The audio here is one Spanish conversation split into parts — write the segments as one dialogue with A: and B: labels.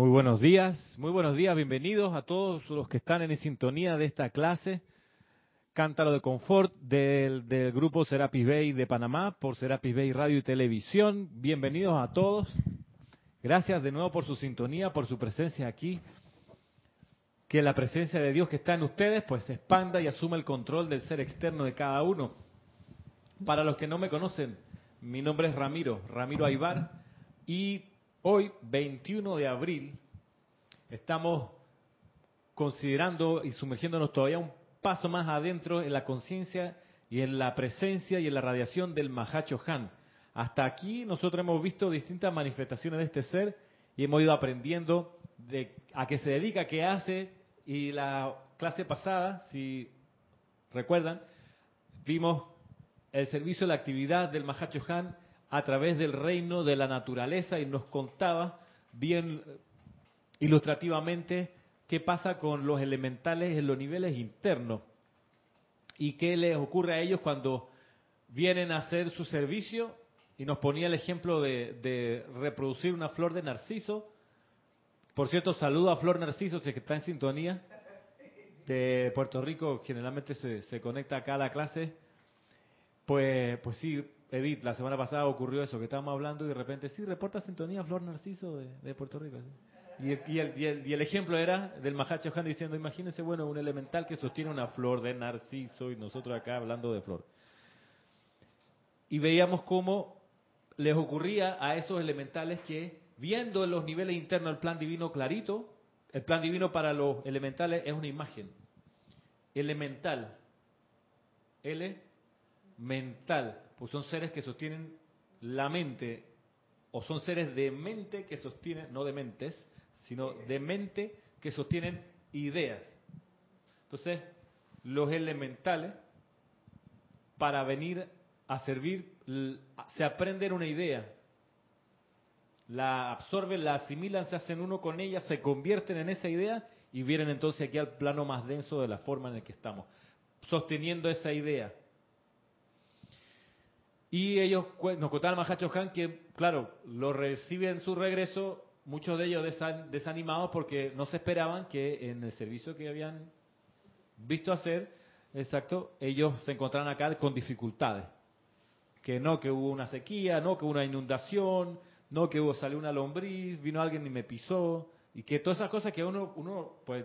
A: Muy buenos días, muy buenos días, bienvenidos a todos los que están en sintonía de esta clase. Cántaro de Confort del, del grupo Serapis Bay de Panamá por Serapis Bay Radio y Televisión. Bienvenidos a todos. Gracias de nuevo por su sintonía, por su presencia aquí. Que la presencia de Dios que está en ustedes pues se expanda y asuma el control del ser externo de cada uno. Para los que no me conocen, mi nombre es Ramiro, Ramiro Aybar, y hoy, 21 de abril, estamos considerando y sumergiéndonos todavía un paso más adentro en la conciencia y en la presencia y en la radiación del Mahacho Han. Hasta aquí nosotros hemos visto distintas manifestaciones de este ser y hemos ido aprendiendo de a qué se dedica, qué hace. Y la clase pasada, si recuerdan, vimos el servicio la actividad del Mahacho Han a través del reino de la naturaleza y nos contaba bien ilustrativamente qué pasa con los elementales en los niveles internos y qué les ocurre a ellos cuando vienen a hacer su servicio y nos ponía el ejemplo de, reproducir una flor de narciso. Por cierto, saludo a Flor Narciso, si que está en sintonía de Puerto Rico, generalmente se, se conecta acá a la clase. Pues, pues sí, Edith, la semana pasada ocurrió eso, que estábamos hablando y de repente, sí, reporta sintonía Flor Narciso de, Puerto Rico. Y, el, ejemplo era del Mahacho Han diciendo, imagínense, bueno, un elemental que sostiene una flor de narciso y nosotros acá hablando de flor. Y veíamos cómo les ocurría a esos elementales que, viendo en los niveles internos el plan divino clarito, el plan divino para los elementales es una imagen. Elemental. Elemental. Pues son seres que sostienen la mente, o son seres de mente que sostienen, no de mentes, sino de mente que sostienen ideas. Entonces, los elementales, para venir a servir, se aprenden una idea, la absorben, la asimilan, se hacen uno con ella, se convierten en esa idea y vienen entonces aquí al plano más denso de la forma en la que estamos, sosteniendo esa idea. Y ellos nos contaban Mahacho Han que, claro, lo reciben su regreso, muchos de ellos desanimados porque no se esperaban que en el servicio que habían visto hacer, exacto, ellos se encontraran acá con dificultades. Que no, que hubo una sequía, no, que hubo una inundación, no, que hubo, salió una lombriz, vino alguien y me pisó, y que todas esas cosas que uno, uno pues,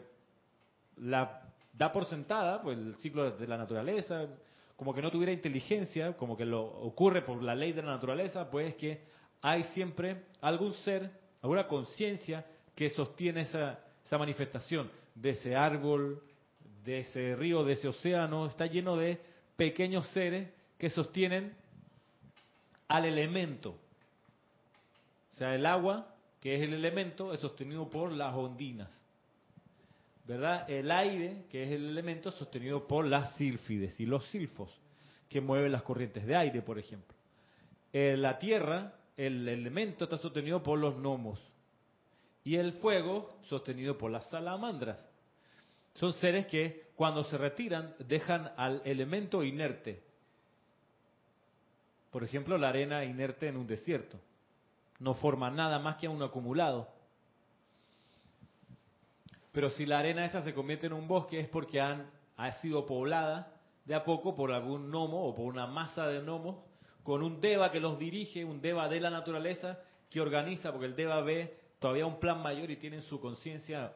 A: la da por sentada, pues el ciclo de la naturaleza, como que no tuviera inteligencia, como que lo ocurre por la ley de la naturaleza, pues que hay siempre algún ser, alguna conciencia que sostiene esa, esa manifestación de ese árbol, de ese río, de ese océano, está lleno de pequeños seres que sostienen al elemento. O sea, el agua, que es el elemento, es sostenido por las ondinas. ¿Verdad? El aire, que es el elemento, sostenido por las sílfides y los silfos, que mueven las corrientes de aire, por ejemplo. En la tierra, el elemento está sostenido por los gnomos. Y el fuego, sostenido por las salamandras. Son seres que cuando se retiran dejan al elemento inerte. Por ejemplo, la arena inerte en un desierto. No forma nada más que un acumulado. Pero si la arena esa se convierte en un bosque es porque han, ha sido poblada de a poco por algún gnomo o por una masa de gnomos con un deva que los dirige, un deva de la naturaleza que organiza, porque el deva ve todavía un plan mayor y tiene en su conciencia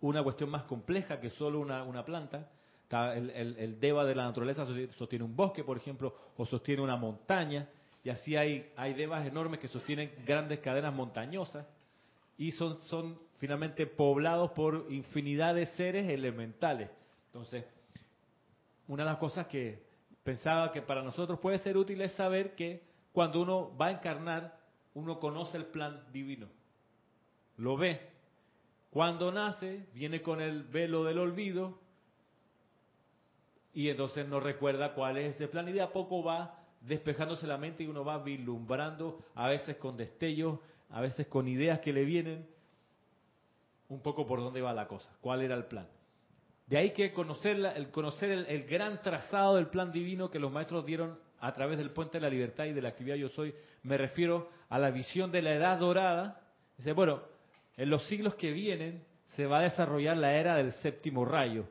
A: una cuestión más compleja que solo una, una planta. El, deva de la naturaleza sostiene un bosque, por ejemplo, o sostiene una montaña, y así hay, hay devas enormes que sostienen grandes cadenas montañosas, y son, son finalmente poblados por infinidad de seres elementales. Entonces, una de las cosas que pensaba que para nosotros puede ser útil es saber que cuando uno va a encarnar, uno conoce el plan divino, lo ve. Cuando nace, viene con el velo del olvido y entonces no recuerda cuál es ese plan y de a poco va despejándose la mente y uno va vislumbrando, a veces con destellos, a veces con ideas que le vienen, un poco por dónde va la cosa, cuál era el plan. De ahí que conocer, el, conocer el, el, gran trazado del plan divino que los maestros dieron a través del puente de la libertad y de la actividad yo soy, me refiero a la visión de la edad dorada. Dice, bueno, en los siglos que vienen se va a desarrollar la era del séptimo rayo,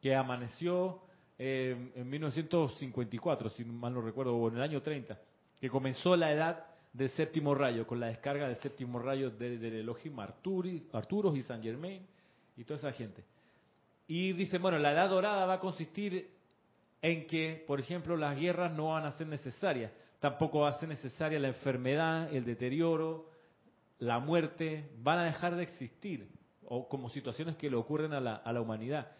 A: que amaneció eh, en 1954, si mal no recuerdo, o en el año 30, que comenzó la edad del séptimo rayo, con la descarga del séptimo rayo del de Elohim Arturi, Arturos y San Germain y toda esa gente. Y dice, bueno, la edad dorada va a consistir en que, por ejemplo, las guerras no van a ser necesarias, tampoco va a ser necesaria la enfermedad, el deterioro, la muerte, van a dejar de existir, o como situaciones que le ocurren a la, a la humanidad.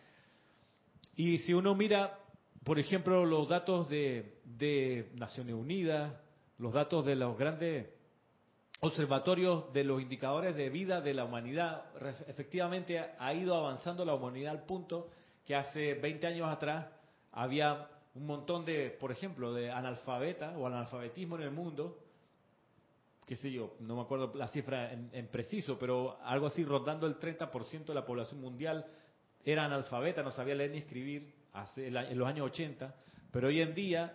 A: Y si uno mira, por ejemplo, los datos de, de Naciones Unidas, los datos de los grandes observatorios de los indicadores de vida de la humanidad, efectivamente ha ido avanzando la humanidad al punto que hace 20 años atrás había un montón de, por ejemplo, de analfabeta o analfabetismo en el mundo, qué sé yo, no me acuerdo la cifra en, preciso, pero algo así rondando el 30% de la población mundial era analfabeta, no sabía leer ni escribir hace, en los años 80, pero hoy en día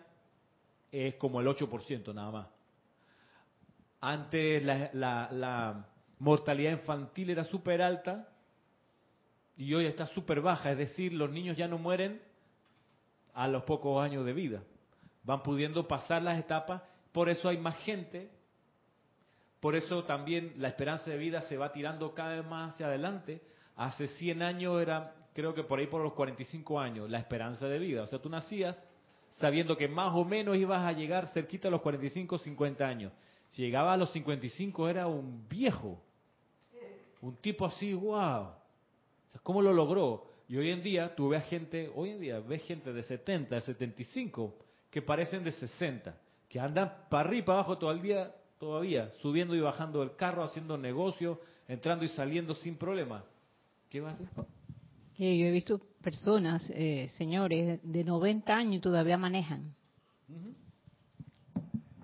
A: es como el 8% nada más. Antes la, mortalidad infantil era súper alta y hoy está súper baja, es decir, los niños ya no mueren a los pocos años de vida, van pudiendo pasar las etapas, por eso hay más gente, por eso también la esperanza de vida se va tirando cada vez más hacia adelante. Hace 100 años era, creo que por ahí por los 45 años, la esperanza de vida. O sea, tú nacías sabiendo que más o menos ibas a llegar cerquita a los 45, 50 años. Si llegaba a los 55 era un viejo, un tipo así, wow. ¿Cómo lo logró? Y hoy en día tú ves gente, hoy en día ves gente de 70, de 75, que parecen de 60, que andan para arriba y para abajo todo el día, todavía, subiendo y bajando del carro, haciendo negocios, entrando y saliendo sin problema. ¿Qué va a hacer?
B: Yo he visto personas, eh, señores, de 90 años todavía manejan.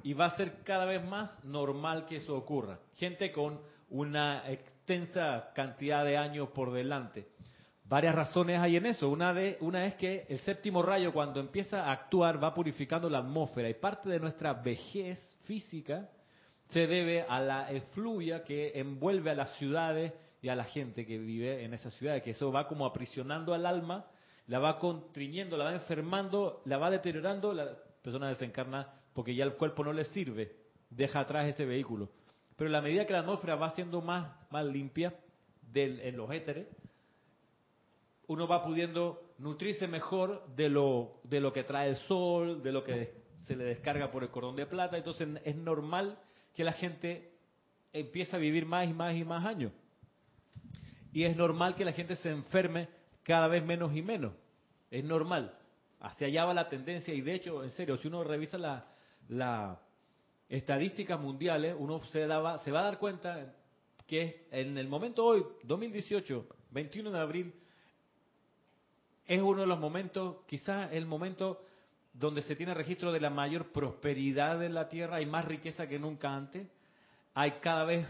A: Y va a ser cada vez más normal que eso ocurra. Gente con una extensa cantidad de años por delante. Varias razones hay en eso. Una, de, una es que el séptimo rayo cuando empieza a actuar va purificando la atmósfera y parte de nuestra vejez física se debe a la efluvia que envuelve a las ciudades y a la gente que vive en esas ciudades, que eso va como aprisionando al alma, la va contriñendo, la va enfermando, la va deteriorando, la persona desencarna porque ya el cuerpo no le sirve, deja atrás ese vehículo. Pero a la medida que la atmósfera va siendo más, más limpia en los éteres, uno va pudiendo nutrirse mejor de lo, de lo que trae el sol, de lo que se le descarga por el cordón de plata, entonces es normal que la gente empiece a vivir más y más y más años. Y es normal que la gente se enferme cada vez menos y menos. Es normal. Hacia allá va la tendencia y de hecho, en serio, si uno revisa las la estadísticas mundiales, uno se, va a dar cuenta que en el momento hoy, 2018, 21 de abril, es uno de los momentos, quizás el momento donde se tiene registro de la mayor prosperidad en la tierra, hay más riqueza que nunca antes, hay cada vez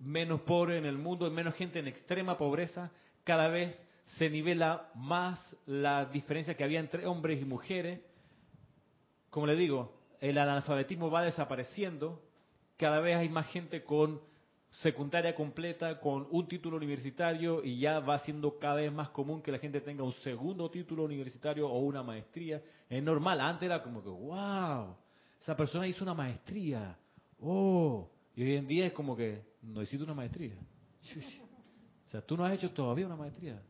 A: menos pobres en el mundo, menos gente en extrema pobreza, cada vez se nivela más la diferencia que había entre hombres y mujeres. Como le digo, el analfabetismo va desapareciendo, cada vez hay más gente con secundaria completa, con un título universitario y ya va siendo cada vez más común que la gente tenga un segundo título universitario o una maestría. Es normal, antes era como que, wow, esa persona hizo una maestría, oh, y hoy en día es como que, no hiciste una maestría. O sea, tú no has hecho todavía una maestría.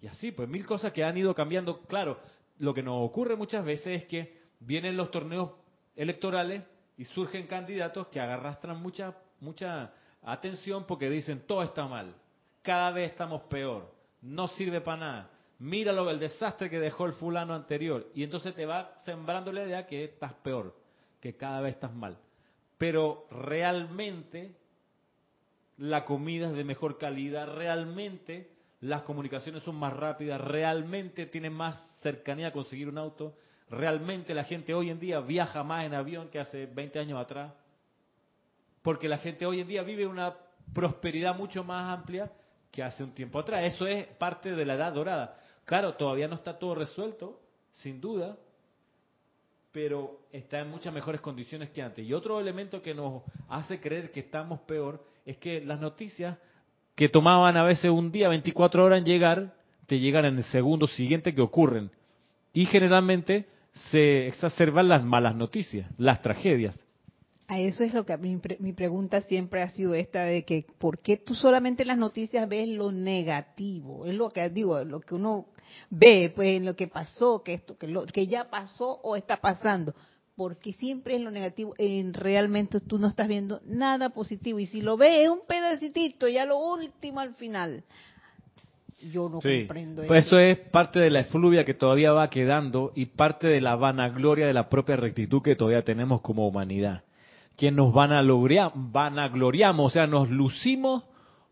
A: Y así, pues mil cosas que han ido cambiando. Claro, lo que nos ocurre muchas veces es que vienen los torneos electorales y surgen candidatos que agarrastran mucha, mucha atención porque dicen todo está mal, cada vez estamos peor, no sirve para nada. Míralo el desastre que dejó el fulano anterior y entonces te va sembrando la idea que estás peor, que cada vez estás mal. Pero realmente la comida es de mejor calidad, realmente las comunicaciones son más rápidas, realmente tienen más cercanía a conseguir un auto, realmente la gente hoy en día viaja más en avión que hace 20 años atrás, porque la gente hoy en día vive una prosperidad mucho más amplia que hace un tiempo atrás. Eso es parte de la edad dorada. Claro, todavía no está todo resuelto, sin duda, pero está en muchas mejores condiciones que antes. Y otro elemento que nos hace creer que estamos peor es que las noticias que tomaban a veces un día, 24 horas en llegar, te llegan en el segundo siguiente que ocurren. Y generalmente se exacerban las malas noticias, las tragedias.
B: A eso es lo que mi, mi pregunta siempre ha sido esta de que ¿por qué tú solamente en las noticias ves lo negativo? Es lo que digo, lo que uno ve, pues en lo que pasó, que esto, que lo que ya pasó o está pasando, porque siempre es lo negativo, en realmente tú no estás viendo nada positivo y si lo ves es un pedacito, ya lo último al final. Yo no comprendo
A: pues eso. eso es parte de la efluvia que todavía va quedando y parte de la vanagloria de la propia rectitud que todavía tenemos como humanidad que nos van a lograr, vanagloriamos, o sea, nos lucimos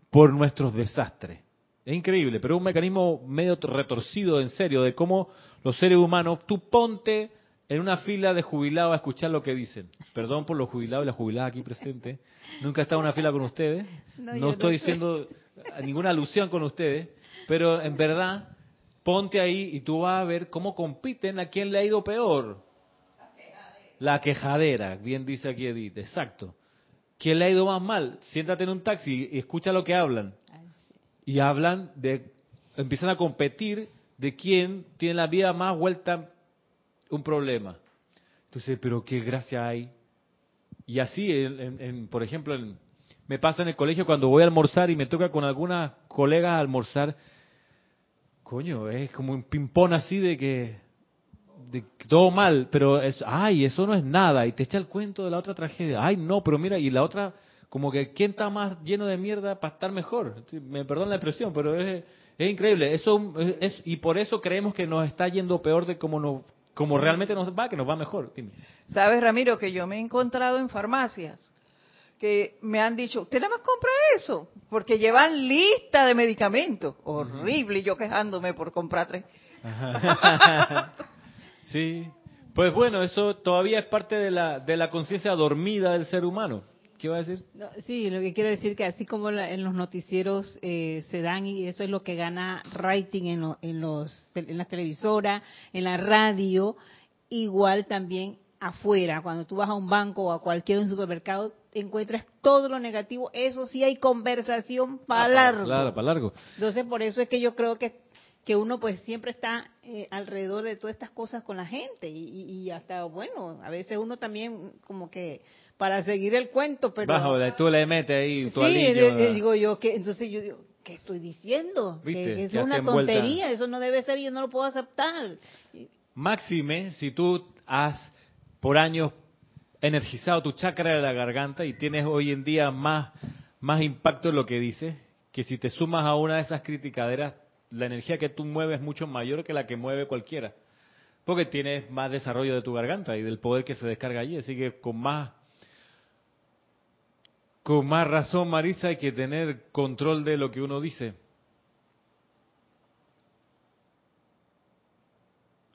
A: por nuestros desastres. Es increíble, pero es un mecanismo medio retorcido, en serio, de cómo los seres humanos, tú ponte en una fila de jubilados a escuchar lo que dicen. Perdón por los jubilados y las jubiladas aquí presentes. Nunca he estado en una fila con ustedes. No, estoy diciendo ninguna alusión con ustedes, pero en verdad, ponte ahí y tú vas a ver cómo compiten a quién le ha ido peor. La quejadera, bien dice aquí Edith, exacto. ¿Quién le ha ido más mal? Siéntate en un taxi y escucha lo que hablan. Y hablan de, empiezan a competir de quién tiene la vida más vuelta un problema. Entonces, pero qué gracia hay. Y así, en, por ejemplo, me pasa en el colegio cuando voy a almorzar y me toca con algunas colegas almorzar. Coño, es como un ping-pong así de que todo mal, pero es, ay, eso no es nada, y te echa el cuento de la otra tragedia, ay, no, pero mira, y la otra, como que, ¿quién está más lleno de mierda para estar mejor? Me perdón la expresión, pero es, es increíble, eso es, y por eso creemos que nos está yendo peor de como nos, como realmente nos va, que nos va mejor.
C: Sabes, Ramiro, que yo me he encontrado en farmacias que me han dicho, ¿usted nada más compra eso? Porque llevan lista de medicamentos. Horrible, y yo quejándome por comprar tres.
A: Sí, pues bueno, eso todavía es parte de la, de la conciencia dormida del ser humano. ¿Qué va a decir?
B: sí, lo que quiero decir que así como en los noticieros eh, se dan y eso es lo que gana rating en, en, los, en las televisoras, en la radio, igual también afuera, cuando tú vas a un banco o a cualquier supermercado, encuentras todo lo negativo, eso sí hay conversación para ah, largo.
A: Claro, para largo.
B: Entonces, por eso es que yo creo que que uno pues siempre está eh, alrededor de todas estas cosas con la gente y, hasta bueno a veces uno también como que para seguir el cuento pero
A: bajo tú le metes ahí
B: tu sí digo yo que entonces yo digo qué estoy diciendo que es una tontería eso no debe ser yo no lo puedo aceptar
A: máxime si tú has por años energizado tu chakra de la garganta y tienes hoy en día más más impacto en lo que dices que si te sumas a una de esas criticaderas la energía que tú mueves es mucho mayor que la que mueve cualquiera. Porque tienes más desarrollo de tu garganta y del poder que se descarga allí. Así que con más, con más razón, Marisa, hay que tener control de lo que uno dice.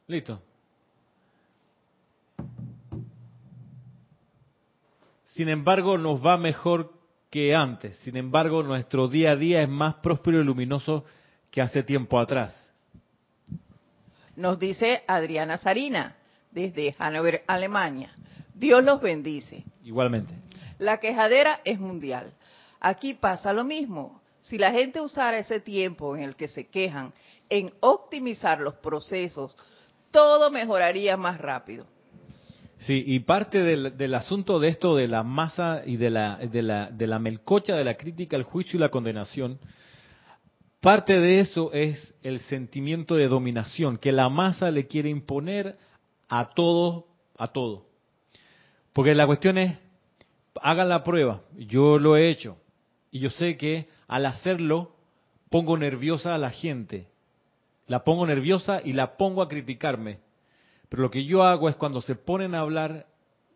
A: Listo. Sin embargo, nos va mejor que antes. Sin embargo, nuestro día a día es más próspero y luminoso que hace tiempo atrás.
C: Nos dice Adriana Sarina, desde Hannover, Alemania. Dios los bendice.
A: Igualmente.
C: La quejadera es mundial. Aquí pasa lo mismo. Si la gente usara ese tiempo en el que se quejan en optimizar los procesos, todo mejoraría más rápido.
A: Sí, y parte del, del, asunto de esto de la masa y de la, de, la, de la melcocha de la crítica, el juicio y la condenación, Parte de eso es el sentimiento de dominación que la masa le quiere imponer a todo, a todo. Porque la cuestión es, hagan la prueba, yo lo he hecho, y yo sé que al hacerlo pongo nerviosa a la gente, la pongo nerviosa y la pongo a criticarme. Pero lo que yo hago es cuando se ponen a hablar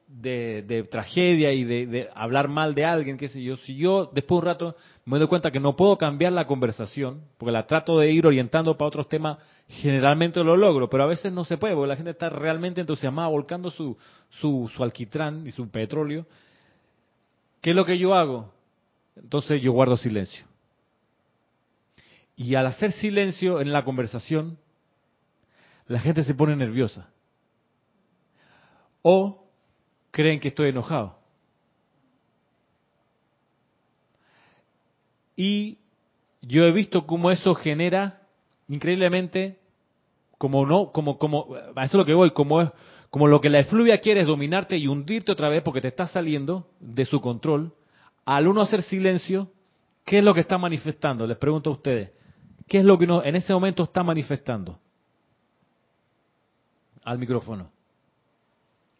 A: de, tragedia y de, hablar mal de alguien, qué sé yo, si yo después de un rato me doy cuenta que no puedo cambiar la conversación, porque la trato de ir orientando para otros temas, generalmente lo logro, pero a veces no se puede, porque la gente está realmente entusiasmada volcando su, su, su alquitrán y su petróleo. ¿Qué es lo que yo hago? Entonces yo guardo silencio. Y al hacer silencio en la conversación, la gente se pone nerviosa. O creen que estoy enojado. Y yo he visto cómo eso genera increíblemente, como no, como, como, a eso es lo que voy, como es, como lo que la efluvia quiere es dominarte y hundirte otra vez porque te está saliendo de su control. Al uno hacer silencio, ¿qué es lo que está manifestando? Les pregunto a ustedes. ¿Qué es lo que uno en ese momento está manifestando? Al micrófono.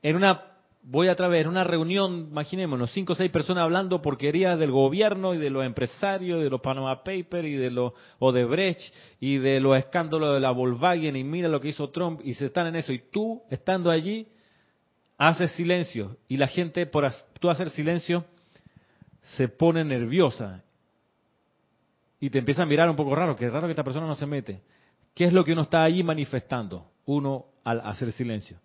A: En una voy a través de una reunión, imaginémonos, cinco o seis personas hablando porquería del gobierno y de los empresarios, de los Panama Papers y de los Odebrecht y de los escándalos de la Volkswagen y mira lo que hizo Trump y se están en eso y tú estando allí haces silencio y la gente por tú hacer silencio se pone nerviosa y te empieza a mirar un poco raro, que es raro que esta persona no se mete. ¿Qué es lo que uno está allí manifestando? Uno al hacer silencio.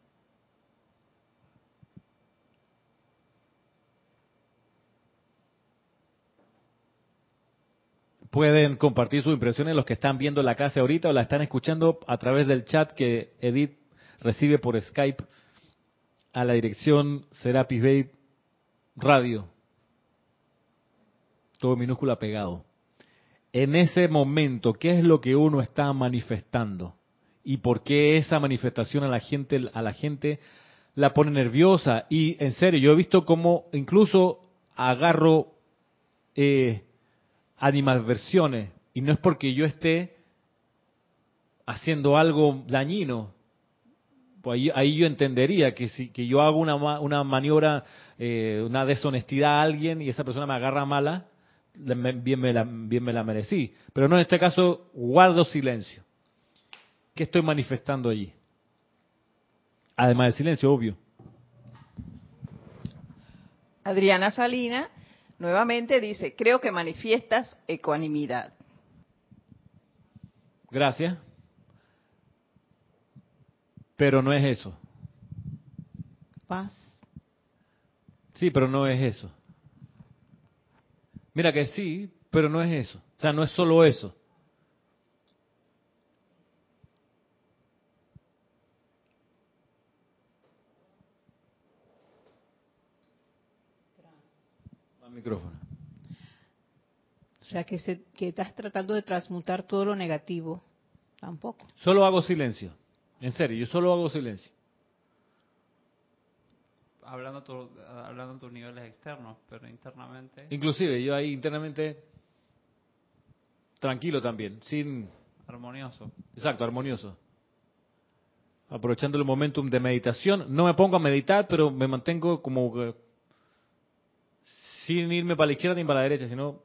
A: Pueden compartir sus impresiones los que están viendo la clase ahorita o la están escuchando a través del chat que Edith recibe por Skype a la dirección Serapis Bay Radio. Todo minúscula pegado. En ese momento, ¿qué es lo que uno está manifestando? ¿Y por qué esa manifestación a la gente, a la gente la pone nerviosa? Y en serio, yo he visto cómo incluso agarro eh, animadversiones, y no es porque yo esté haciendo algo dañino, pues ahí, yo entendería que si que yo hago una, una maniobra, eh, una deshonestidad a alguien y esa persona me agarra mala, bien me, la, bien me la merecí. Pero no, en este caso guardo silencio. ¿Qué estoy manifestando allí? Además del silencio, obvio.
C: Adriana Salina Nuevamente dice, creo que manifiestas ecuanimidad.
A: Gracias. Pero no es eso.
B: Paz.
A: Sí, pero no es eso. Mira que sí, pero no es eso. O sea, no es solo eso. Micrófono.
B: O sea, que, se, que estás tratando de transmutar todo lo negativo. Tampoco.
A: Solo hago silencio. En serio, yo solo hago silencio.
D: Hablando, tu, hablando en tus niveles externos, pero internamente.
A: Inclusive, yo ahí internamente tranquilo también, sin...
D: Armonioso.
A: Exacto, armonioso. Aprovechando el momentum de meditación. No me pongo a meditar, pero me mantengo como sin irme para la izquierda ni para la derecha, sino,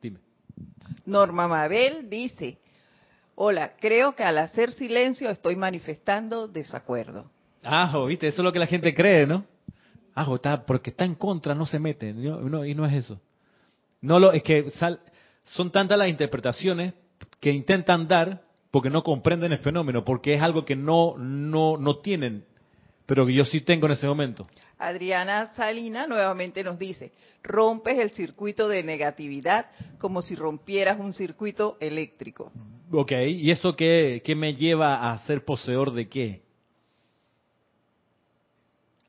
A: dime.
C: Norma Mabel dice, hola, creo que al hacer silencio estoy manifestando desacuerdo.
A: Ah, viste, eso es lo que la gente cree, ¿no? Ah, está, porque está en contra, no se mete, no, y no es eso. No lo, es que son tantas las interpretaciones que intentan dar porque no comprenden el fenómeno, porque es algo que no, no, no tienen, pero que yo sí tengo en ese momento.
C: Adriana Salina nuevamente nos dice, rompes el circuito de negatividad como si rompieras un circuito eléctrico.
A: Ok, ¿y eso qué, qué me lleva a ser poseedor de qué?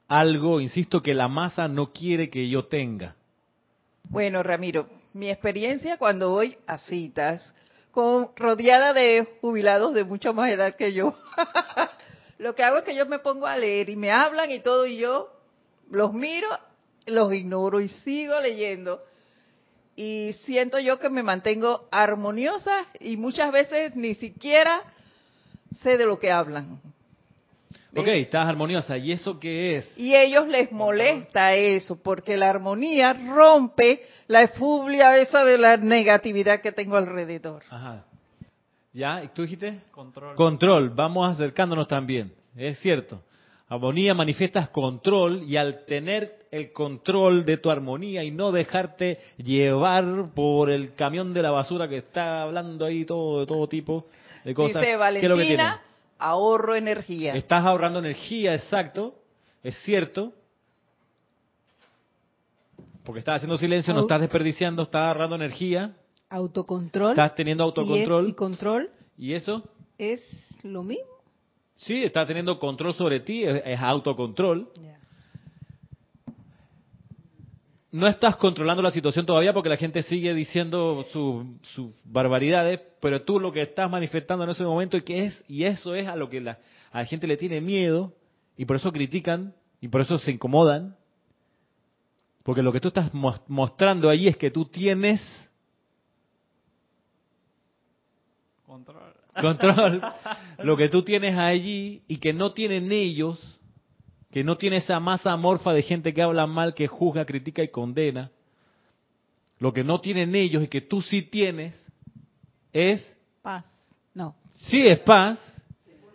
A: Algo, insisto, que la masa no quiere que yo tenga.
C: Bueno, Ramiro, mi experiencia cuando voy a citas, con, rodeada de jubilados de mucha más edad que yo, lo que hago es que yo me pongo a leer y me hablan y todo y yo los miro, los ignoro y sigo leyendo. Y siento yo que me mantengo armoniosa y muchas veces ni siquiera sé de lo que hablan.
A: Ok, estás armoniosa. ¿Y eso qué es?
C: Y a ellos les molesta eso, porque la armonía rompe la efublia esa de la negatividad que tengo alrededor.
A: Ajá. ¿Ya? ¿Y tú dijiste?
D: Control.
A: Control. Vamos acercándonos también. Es cierto. Armonía manifiestas control y al tener el control de tu armonía y no dejarte llevar por el camión de la basura que está hablando ahí todo de todo tipo de cosas.
C: Dice Valentina, ahorro energía.
A: Estás ahorrando energía, exacto, es cierto. Porque estás haciendo silencio, no estás desperdiciando, estás ahorrando energía.
B: Autocontrol.
A: Estás teniendo autocontrol.
B: y control.
A: ¿Y eso?
B: Es lo mismo.
A: Sí, está teniendo control sobre ti, es, autocontrol. no estás controlando la situación todavía porque la gente sigue diciendo sus sus barbaridades, pero tú lo que estás manifestando en ese momento y que es y eso es a lo que la, a la gente le tiene miedo y por eso critican y por eso se incomodan. Porque lo que tú estás mos- mostrando ahí es que tú tienes
D: Control.
A: Control, lo que tú tienes allí y que no tienen ellos, que no tiene esa masa amorfa de gente que habla mal, que juzga, critica y condena, lo que no tienen ellos y que tú sí tienes es,
B: Paz. No.
A: sí es paz,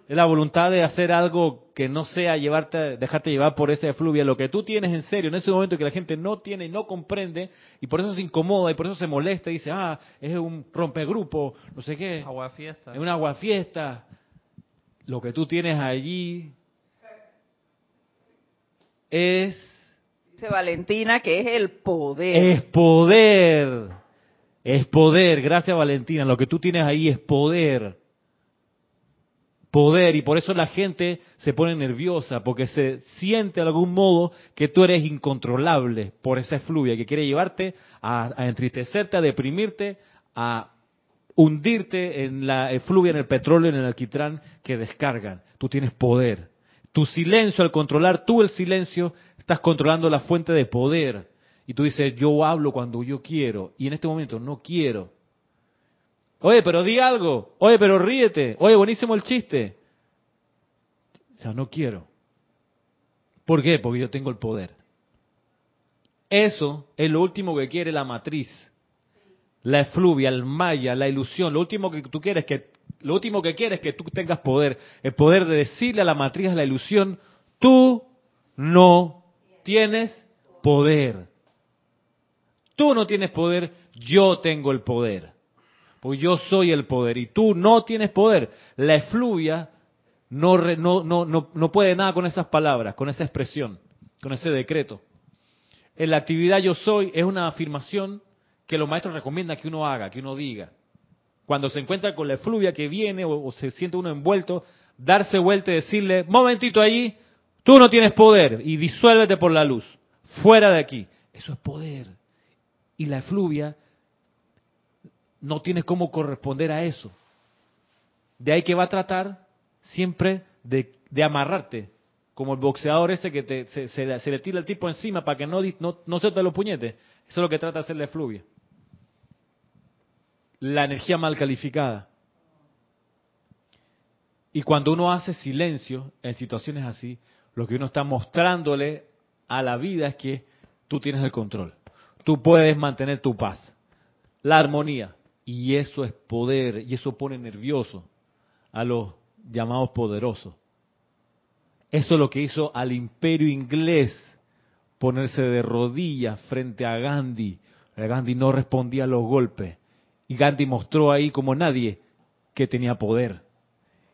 A: es la voluntad de hacer algo que no sea llevarte, dejarte llevar por esa efluvia, lo que tú tienes en serio en ese momento que la gente no tiene y no comprende y por eso se incomoda y por eso se molesta y dice, ah, es un rompegrupo, no sé qué.
D: Agua fiesta.
A: Es una aguafiesta. Lo que tú tienes allí es,
C: Dice Valentina que es el poder.
A: es poder. Es poder. Gracias, Valentina. Lo que tú tienes ahí es poder. Poder. Y por eso la gente se pone nerviosa, porque se siente de algún modo que tú eres incontrolable por esa efluvia, que quiere llevarte a, a entristecerte, a deprimirte, a hundirte en la efluvia, en el petróleo, en el alquitrán que descargan. Tú tienes poder. Tu silencio, al controlar tú el silencio, estás controlando la fuente de poder. Y tú dices, yo hablo cuando yo quiero. Y en este momento no quiero. Oye, pero di algo. Oye, pero ríete. Oye, buenísimo el chiste. O sea, no quiero. ¿Por qué? Porque yo tengo el poder. Eso es lo último que quiere la matriz la efluvia, el maya, la ilusión. Lo último que tú quieres que lo último que quieres es que tú tengas poder, el poder de decirle a la matriz, a la ilusión, tú no tienes poder. Tú no tienes poder, yo tengo el poder. Porque yo soy el poder y tú no tienes poder. La efluvia no, re- no, no, no, no puede nada con esas palabras, con esa expresión, con ese decreto. En la actividad yo soy es una afirmación que los maestros recomiendan que uno haga, que uno diga. Cuando se encuentra con la efluvia que viene o, o se siente uno envuelto, darse vuelta y decirle, momentito allí, tú no tienes poder y disuélvete por la luz, fuera de aquí. Eso es poder. Y la efluvia no tiene cómo corresponder a eso. De ahí que va a tratar siempre de, amarrarte, como el boxeador ese que te- se, se le- tira el tipo encima para que no, no, no los puñetes. Eso es lo que trata de hacer la efluvia. La energía mal calificada. Y cuando uno hace silencio en situaciones así, lo que uno está mostrándole a la vida es que tú tienes el control. Tú puedes mantener tu paz, la armonía. Y eso es poder, y eso pone nervioso a los llamados poderosos. Eso es lo que hizo al imperio inglés ponerse de rodillas frente a Gandhi. Gandhi no respondía a los golpes. Y Gandhi mostró ahí como nadie que tenía poder.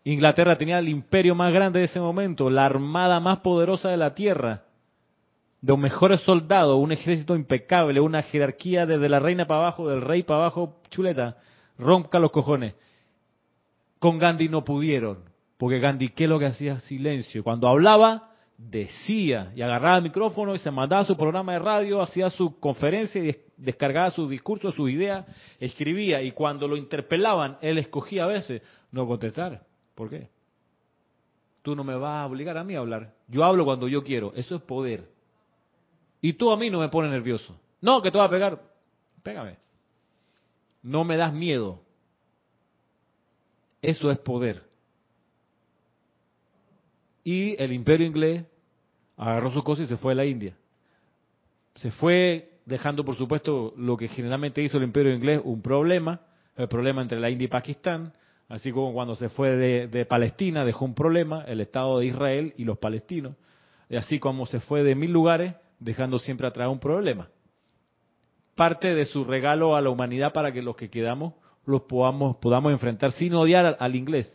A: Inglaterra tenía el imperio más grande de ese momento, la armada más poderosa de la tierra, de los mejores soldados, un ejército impecable, una jerarquía desde la reina para abajo, del rey para abajo, chuleta, rompa los cojones. Con Gandhi no pudieron, porque Gandhi, ¿qué es lo que hacía? Silencio. Cuando hablaba, decía, y agarraba el micrófono y se mandaba su programa de radio, hacía su conferencia y des- descargaba sus discursos, sus ideas, escribía, y cuando lo interpelaban, él escogía a veces no contestar. ¿Por qué? Tú no me vas a obligar a mí a hablar. Yo hablo cuando yo quiero. Eso es poder. Y tú a mí no me pones nervioso. No, que te va a pegar. Pégame. No me das miedo. Eso es poder. Y el imperio inglés agarró sus cosas y se fue a la India. Se fue dejando, por supuesto, lo que generalmente hizo el imperio inglés, un problema, el problema entre la India y Pakistán, así como cuando se fue de, de Palestina dejó un problema, el Estado de Israel y los palestinos, y así como se fue de mil lugares, dejando siempre atrás un problema. Parte de su regalo a la humanidad para que los que quedamos los podamos, podamos enfrentar sin odiar al, al inglés.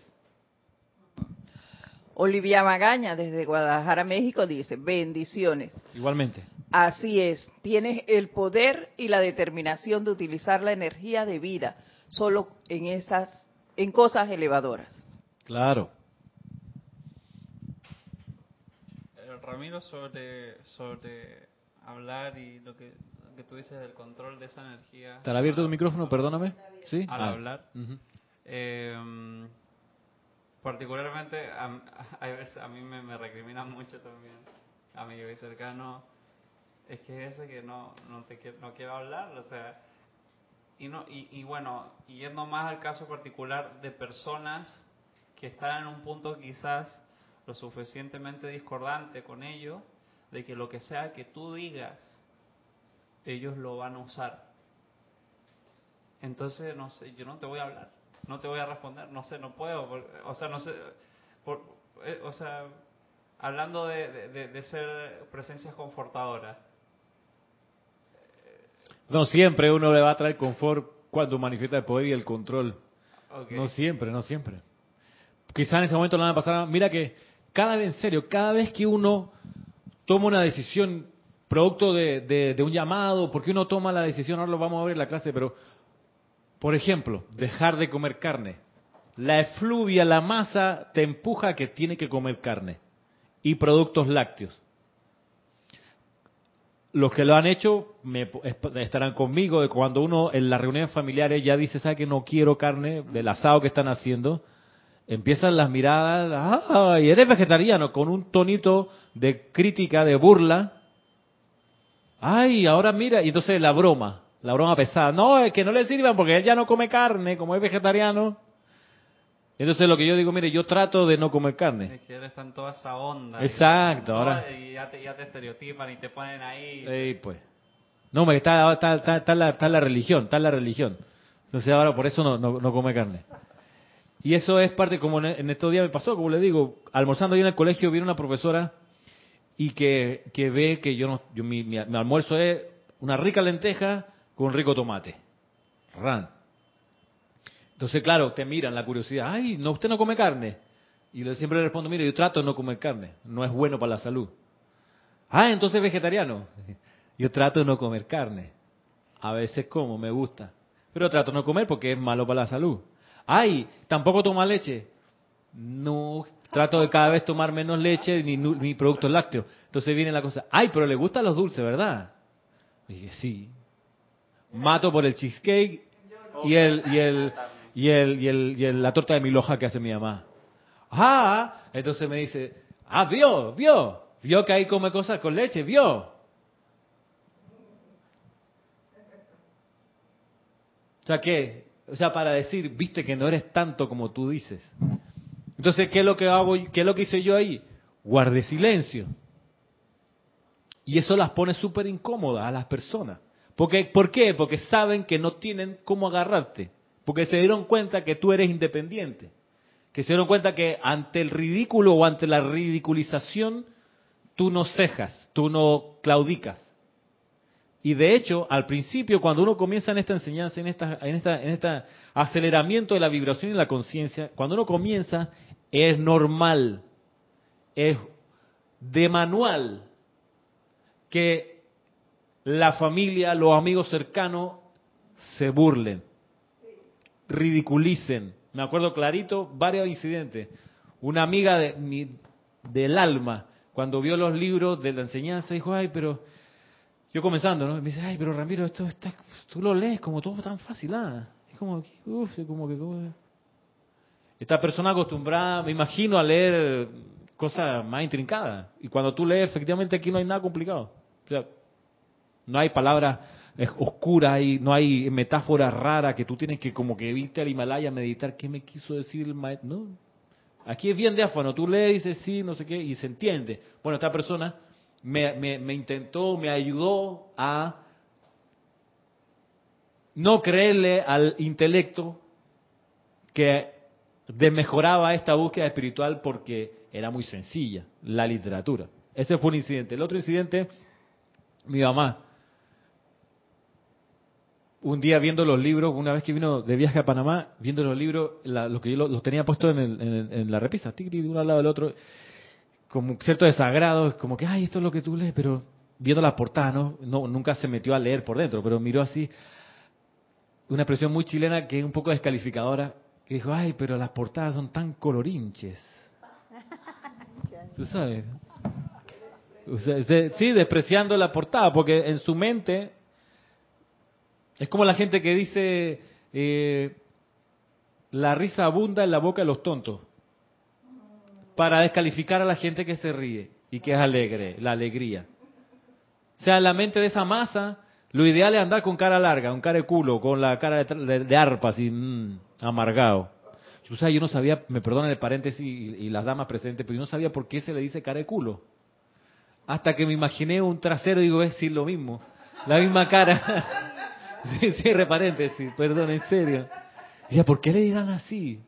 C: Olivia Magaña, desde Guadalajara, México, dice, bendiciones.
A: Igualmente.
C: Así es, tienes el poder y la determinación de utilizar la energía de vida solo en esas, en cosas elevadoras.
A: Claro.
D: Eh, Ramiro, sobre, sobre hablar y lo que que tú dices del control de esa energía.
A: ¿Está abierto tu micrófono? Perdóname. ¿Sí?
D: Al
A: Ah.
D: hablar.
A: Ujú.
D: Eh, particularmente, a, hay veces a mí me, me recriminan mucho también, amigo y cercano, es que ese que no, no, te no quiero hablar, o sea, y, no, y, y bueno, yendo más al caso particular de personas que están en un punto quizás lo suficientemente discordante con ellos, de que lo que sea que tú digas, ellos lo van a usar. Entonces, no sé, yo no te voy a hablar, no te voy a responder, no sé, no puedo, por- o sea, no sé, por- eh, o sea, hablando de, de- ser presencias confortadoras,
A: No siempre uno le va a traer confort cuando manifiesta el poder y el control. No siempre, no siempre. Quizá en ese momento le van a pasar. Mira que cada vez, en serio, cada vez que uno toma una decisión producto de, de- un llamado, porque uno toma la decisión, ahora lo vamos a ver en la clase, pero, por ejemplo, dejar de comer carne. La efluvia, la masa, te empuja a que tiene que comer carne y productos lácteos. Los que lo han hecho me, estarán conmigo de cuando uno en las reuniones familiares ya dice, ¿sabe que no quiero carne del asado que están haciendo? Empiezan las miradas, ¡ay, eres vegetariano! Con un tonito de crítica, de burla. ¡Ay, ahora mira! Y entonces la broma, la broma pesada. No, es que no le sirvan porque él ya no come carne, como es vegetariano. Entonces lo que yo digo, mire, yo trato de no comer carne.
D: es que él está en toda esa onda.
A: Exacto,
D: ¿no?
A: ahora-
D: Y ya te, ya te estereotipan y te ponen ahí.
A: Pues. No, me está, está, está, está la, está la religión, está la religión. Entonces ahora por eso no, no, no come carne. Y eso es parte, como en, en estos días me pasó, como le digo, almorzando ahí en el colegio, viene una profesora y que, ve que yo no, yo, mi almuerzo es una rica lenteja con rico tomate. Ran. Entonces, claro, te miran la curiosidad. Ay, no, usted no come carne. Y yo siempre le respondo, mire, yo trato de no comer carne. No es bueno para la salud. Ah, entonces vegetariano. Yo trato de no comer carne. A veces como, me gusta. Pero trato de no comer porque es malo para la salud. Ay, tampoco toma leche. No, trato de cada vez tomar menos leche ni, productos lácteos. Entonces viene la cosa, ay, pero le gustan los dulces, ¿verdad? Y dije, sí. Mato por el cheesecake y el y el y el y el, y el- la torta de mil hojas que hace mi mamá. Ah, entonces me dice, ah, vio, vio, vio que ahí come cosas con leche, vio. O sea, ¿qué? O sea, para decir, viste que no eres tanto como tú dices. Entonces, ¿qué es lo que hago? ¿Qué es lo que hice yo ahí? Guardé silencio. Y eso las pone súper incómodas a las personas. Porque, ¿Por qué? Porque saben que no tienen cómo agarrarte. Porque se dieron cuenta que tú eres independiente. Que se dieron cuenta que ante el ridículo o ante la ridiculización, tú no cejas, tú no claudicas. Y de hecho, al principio, cuando uno comienza en esta enseñanza, en esta, en esta, en este aceleramiento de la vibración y la conciencia, cuando uno comienza, es normal, es de manual que la familia, los amigos cercanos se burlen, ridiculicen. Me acuerdo clarito varios incidentes. Una amiga de mi, del alma, cuando vio los libros de la enseñanza, dijo, ay, pero yo comenzando, ¿no? Me dice, ay, pero Ramiro, esto está, tú lo lees como todo tan fácil, ¿ah? Es como que, uff, como que... como- Esta persona acostumbrada, me imagino, a leer cosas más intrincadas. Y cuando tú lees, efectivamente aquí no hay nada complicado. O sea, no hay palabras eh, oscuras, no hay metáforas raras que tú tienes que como que viste al Himalaya a meditar qué me quiso decir el maestro. No, aquí es bien diáfano, tú lees dices sí, no sé qué, y se entiende. Bueno, esta persona me, me, me intentó, me ayudó a no creerle al intelecto que desmejoraba esta búsqueda espiritual porque era muy sencilla, la literatura. Ese fue un incidente. El otro incidente, mi mamá, un día viendo los libros, una vez que vino de viaje a Panamá, viendo los libros, la- los que yo lo- los tenía puestos en, el- en la repisa, tigri, de uno al lado del otro, como cierto desagrado, es como que, ay, esto es lo que tú lees, pero viendo la portada, ¿no? no nunca se metió a leer por dentro, pero miró así, una expresión muy chilena que es un poco descalificadora, que dijo, ay, pero las portadas son tan colorinches. ¿Tú sabes? O sea, de- sí, despreciando la portada, porque en su mente Es como la gente que dice, eh, la risa abunda en la boca de los tontos, para descalificar a la gente que se ríe y que es alegre, la alegría. O sea, la mente de esa masa, lo ideal es andar con cara larga, un cara de culo, con la cara de, de, arpa, así, mm, amargado. O sea, yo no sabía, me perdonan el paréntesis y, las damas presentes, pero yo no sabía por qué se le dice cara de culo. Hasta que me imaginé un trasero y digo, es decir lo mismo. La misma cara. sí, cierre paréntesis, perdón, en serio. Decía, ¿por qué le dirán así?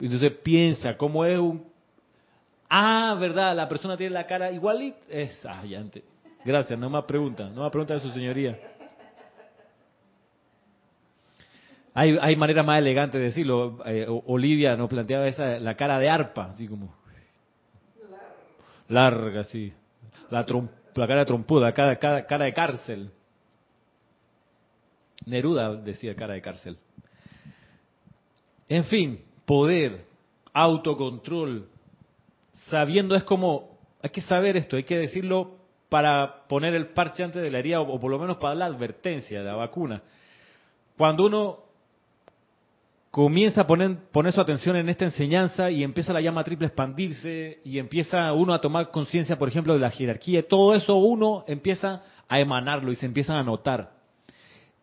A: Entonces piensa, ¿cómo es un Ah, verdad, la persona tiene la cara igualita. Es, ah, Gracias, no más pregunta, no más pregunta de su señoría. Hay, hay manera más elegante de decirlo. Eh, Olivia nos planteaba esa, la cara de arpa, así como. Larga, sí. La, la cara trompuda, cara, cara, cara de cárcel. Neruda decía cara de cárcel. En fin, poder, autocontrol, sabiendo es como, hay que saber esto, hay que decirlo para poner el parche antes de la herida o, por lo menos para la advertencia de la vacuna. Cuando uno comienza a poner, poner su atención en esta enseñanza y empieza la llama triple a expandirse y empieza uno a tomar conciencia, por ejemplo, de la jerarquía, todo eso uno empieza a emanarlo y se empieza a notar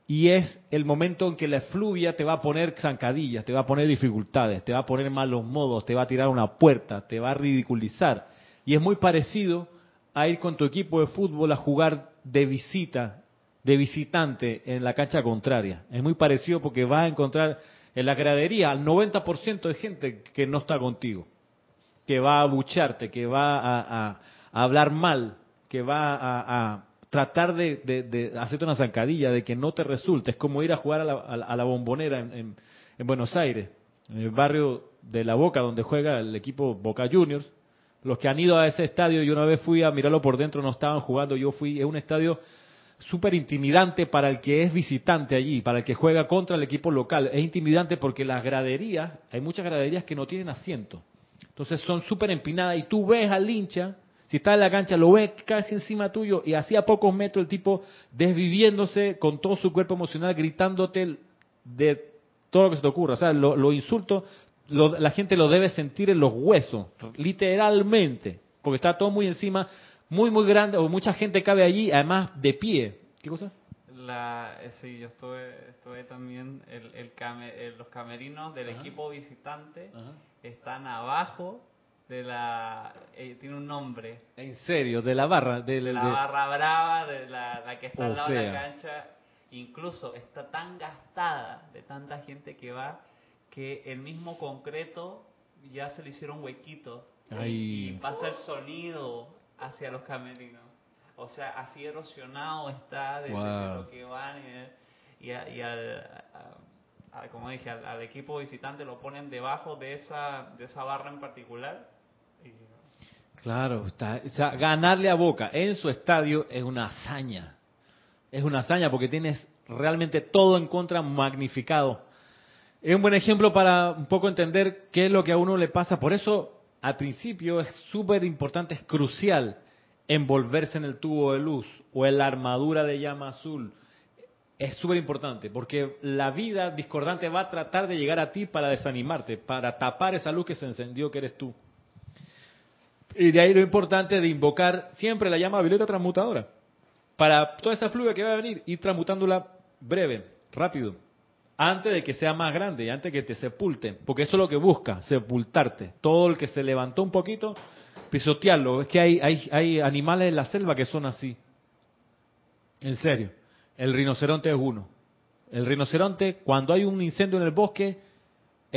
A: y es el momento en que la efluvia te va a poner zancadillas, te va a poner dificultades, te va a poner malos modos, te va a tirar una puerta, te va a ridiculizar. Y es muy parecido a ir con tu equipo de fútbol a jugar de visita, de visitante en la cancha contraria. Es muy parecido porque vas a encontrar en la gradería al 90% de gente que no está contigo, que va a abucharte, que va a, hablar mal, que va a tratar de, hacerte una zancadilla, de que no te resulte. Es como ir a jugar a la, bombonera en, Buenos Aires, en el barrio de La Boca, donde juega el equipo Boca Juniors. Los que han ido a ese estadio, yo una vez fui a mirarlo por dentro, no estaban jugando, yo fui, es un estadio súper intimidante para el que es visitante allí, para el que juega contra el equipo local. Es intimidante porque las graderías, hay muchas graderías que no tienen asiento. Entonces son súper empinadas y tú ves al hincha si está en la cancha, lo ves casi encima tuyo y así a pocos metros el tipo desviviéndose con todo su cuerpo emocional, gritándote de todo lo que se te ocurra. O sea, los lo insultos, la gente lo debe sentir en los huesos, literalmente, porque está todo muy encima, muy, muy grande, o mucha gente cabe allí, además de pie. ¿Qué cosa?
D: La, eh, sí, yo estuve, estuve también, el, el, eh, los camerinos del equipo visitante están abajo de la eh, tiene un nombre.
A: En serio de la barra
D: de, la barra brava de la, que está al lado de la cancha. Incluso está tan gastada de tanta gente que va que el mismo concreto ya se le hicieron huequitos. Y pasa el sonido hacia los camerinos. O sea así erosionado está de, lo que van y, y, al, como dije, al, al, equipo visitante lo ponen debajo de esa, de esa barra en particular
A: Claro, ganarle a Boca en su estadio es una hazaña. Es una hazaña porque tienes realmente todo en contra magnificado. Es un buen ejemplo para un poco entender qué es lo que a uno le pasa. Por eso, al principio es súper importante, es crucial envolverse en el tubo de luz o en la armadura de llama azul. Es súper importante porque la vida discordante va a tratar de llegar a ti para desanimarte, para tapar esa luz que se encendió que eres tú. Y de ahí lo importante de invocar siempre la llama violeta transmutadora. Para toda esa fluja que va a venir, ir transmutándola breve, rápido, antes de que sea más grande, antes de que te sepulten, porque eso es lo que busca, sepultarte. Todo el que se levantó un poquito, pisotearlo. Es que hay, hay, hay animales en la selva que son así. En serio. El rinoceronte es uno. El rinoceronte, cuando hay un incendio en el bosque,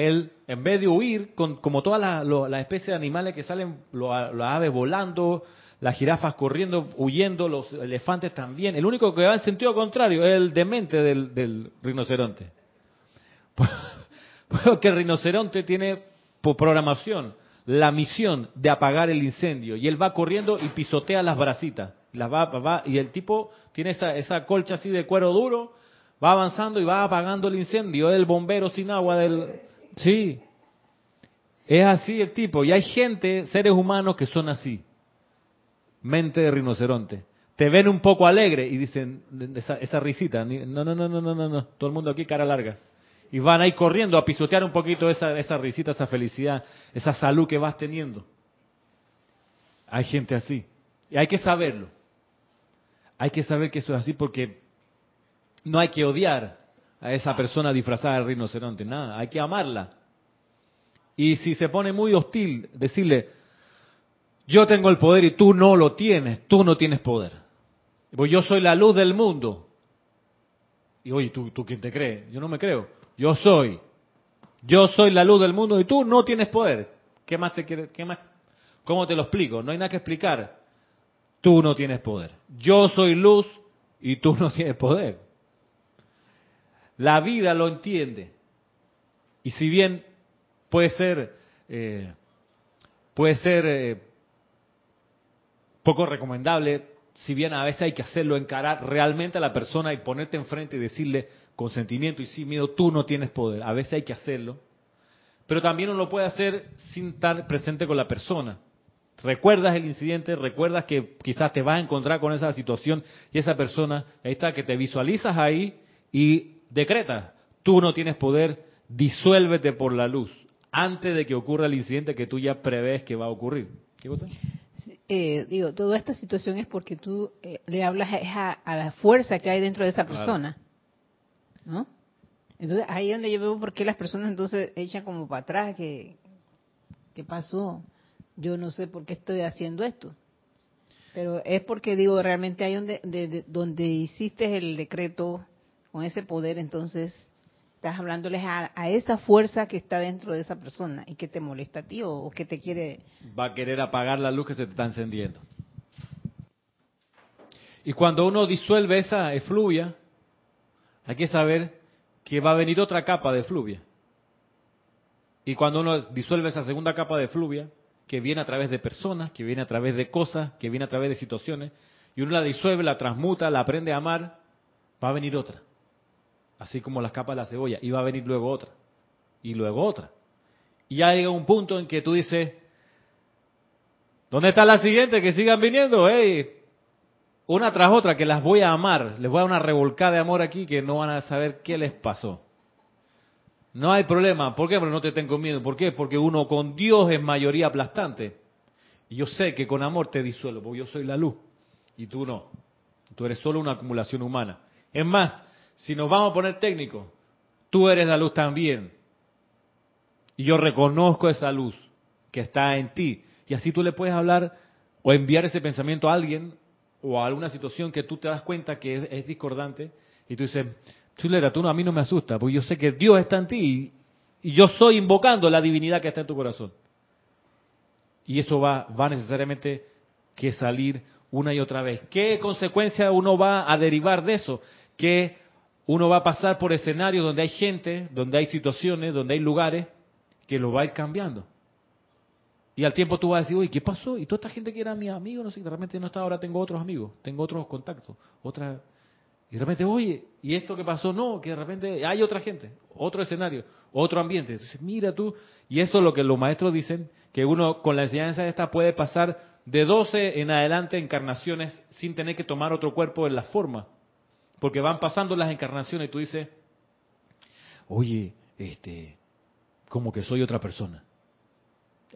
A: él, en vez de huir, con, como todas las especies de animales que salen, las aves volando, las jirafas corriendo, huyendo, los elefantes también, el único que va en sentido contrario es el demente del, rinoceronte. Porque el rinoceronte tiene por programación la misión de apagar el incendio y él va corriendo y pisotea las bracitas. Las va, va, y el tipo tiene esa, esa colcha así de cuero duro, va avanzando y va apagando el incendio. El bombero sin agua del, Sí, es así el tipo. Y hay gente, seres humanos que son así. Mente de rinoceronte. te ven un poco alegre y dicen, esa, esa risita, no, no, no, no, no, no, no, todo el mundo aquí cara larga. Y van ahí corriendo a pisotear un poquito esa, esa risita, esa felicidad, esa salud que vas teniendo. Hay gente así. Y hay que saberlo. Hay que saber que eso es así porque no hay que odiar a esa persona disfrazada de rinoceronte, nada, hay que amarla. Y si se pone muy hostil, decirle, yo tengo el poder y tú no lo tienes, tú no tienes poder. Pues yo soy la luz del mundo. Y oye, ¿tú, ¿tú quién te crees? Yo no me creo. Yo soy. Yo soy la luz del mundo y tú no tienes poder. ¿Qué más te quieres? ¿Qué más? ¿Cómo te lo explico? No hay nada que explicar. Tú no tienes poder. Yo soy luz y tú no tienes poder. La vida lo entiende. Y si bien puede ser, eh, puede ser eh, poco recomendable, si bien a veces hay que hacerlo, encarar realmente a la persona y ponerte enfrente y decirle con sentimiento y sin miedo, tú no tienes poder. A veces hay que hacerlo. Pero también uno lo puede hacer sin estar presente con la persona. Recuerdas el incidente, recuerdas que quizás te vas a encontrar con esa situación y esa persona, ahí está, que te visualizas ahí y decretas, tú no tienes poder, disuélvete por la luz antes de que ocurra el incidente que tú ya prevés que va a ocurrir. ¿Qué cosa?
B: Eh, digo, toda esta situación es porque tú eh, le hablas a, a, la fuerza que hay dentro de esa persona, ¿no? Entonces ahí es donde yo veo por qué las personas entonces echan como para atrás, que ¿qué pasó? Yo no sé por qué estoy haciendo esto. Pero es porque digo, realmente hay donde, de, donde hiciste el decreto con ese poder, entonces estás hablándoles a, a, esa fuerza que está dentro de esa persona y que te molesta a ti o, o, que te quiere...
A: Va a querer apagar la luz que se te está encendiendo. Y cuando uno disuelve esa efluvia, hay que saber que va a venir otra capa de efluvia. Y cuando uno disuelve esa segunda capa de efluvia, que viene a través de personas, que viene a través de cosas, que viene a través de situaciones, y uno la disuelve, la transmuta, la aprende a amar, va a venir otra así como las capas de la cebolla, y va a venir luego otra, y luego otra. Y ya llega un punto en que tú dices, ¿dónde está la siguiente? Que sigan viniendo, hey, una tras otra, que las voy a amar, les voy a dar una revolcada de amor aquí que no van a saber qué les pasó. No hay problema, ¿por qué? Porque no te tengo miedo, ¿por qué? Porque uno con Dios es mayoría aplastante. Y yo sé que con amor te disuelvo, porque yo soy la luz, y tú no. Tú eres solo una acumulación humana. Es más, si nos vamos a poner técnicos, tú eres la luz también. Y yo reconozco esa luz que está en ti. Y así tú le puedes hablar o enviar ese pensamiento a alguien o a alguna situación que tú te das cuenta que es, discordante. Y tú dices, chulera, tú no, a mí no me asusta, porque yo sé que Dios está en ti y, y yo soy invocando la divinidad que está en tu corazón. Y eso va, va necesariamente que salir una y otra vez. ¿Qué consecuencia uno va a derivar de eso? Que uno va a pasar por escenarios donde hay gente, donde hay situaciones, donde hay lugares que lo va a ir cambiando. Y al tiempo tú vas a decir, oye, ¿qué pasó? Y toda esta gente que era mi amigo, no sé, de repente no está, ahora tengo otros amigos, tengo otros contactos, otra... Y de repente, oye, ¿y esto qué pasó? No, que de repente hay otra gente, otro escenario, otro ambiente. Entonces, mira tú, y eso es lo que los maestros dicen, que uno con la enseñanza esta puede pasar de 12 en adelante encarnaciones sin tener que tomar otro cuerpo en la forma porque van pasando las encarnaciones y tú dices, oye, este, como que soy otra persona.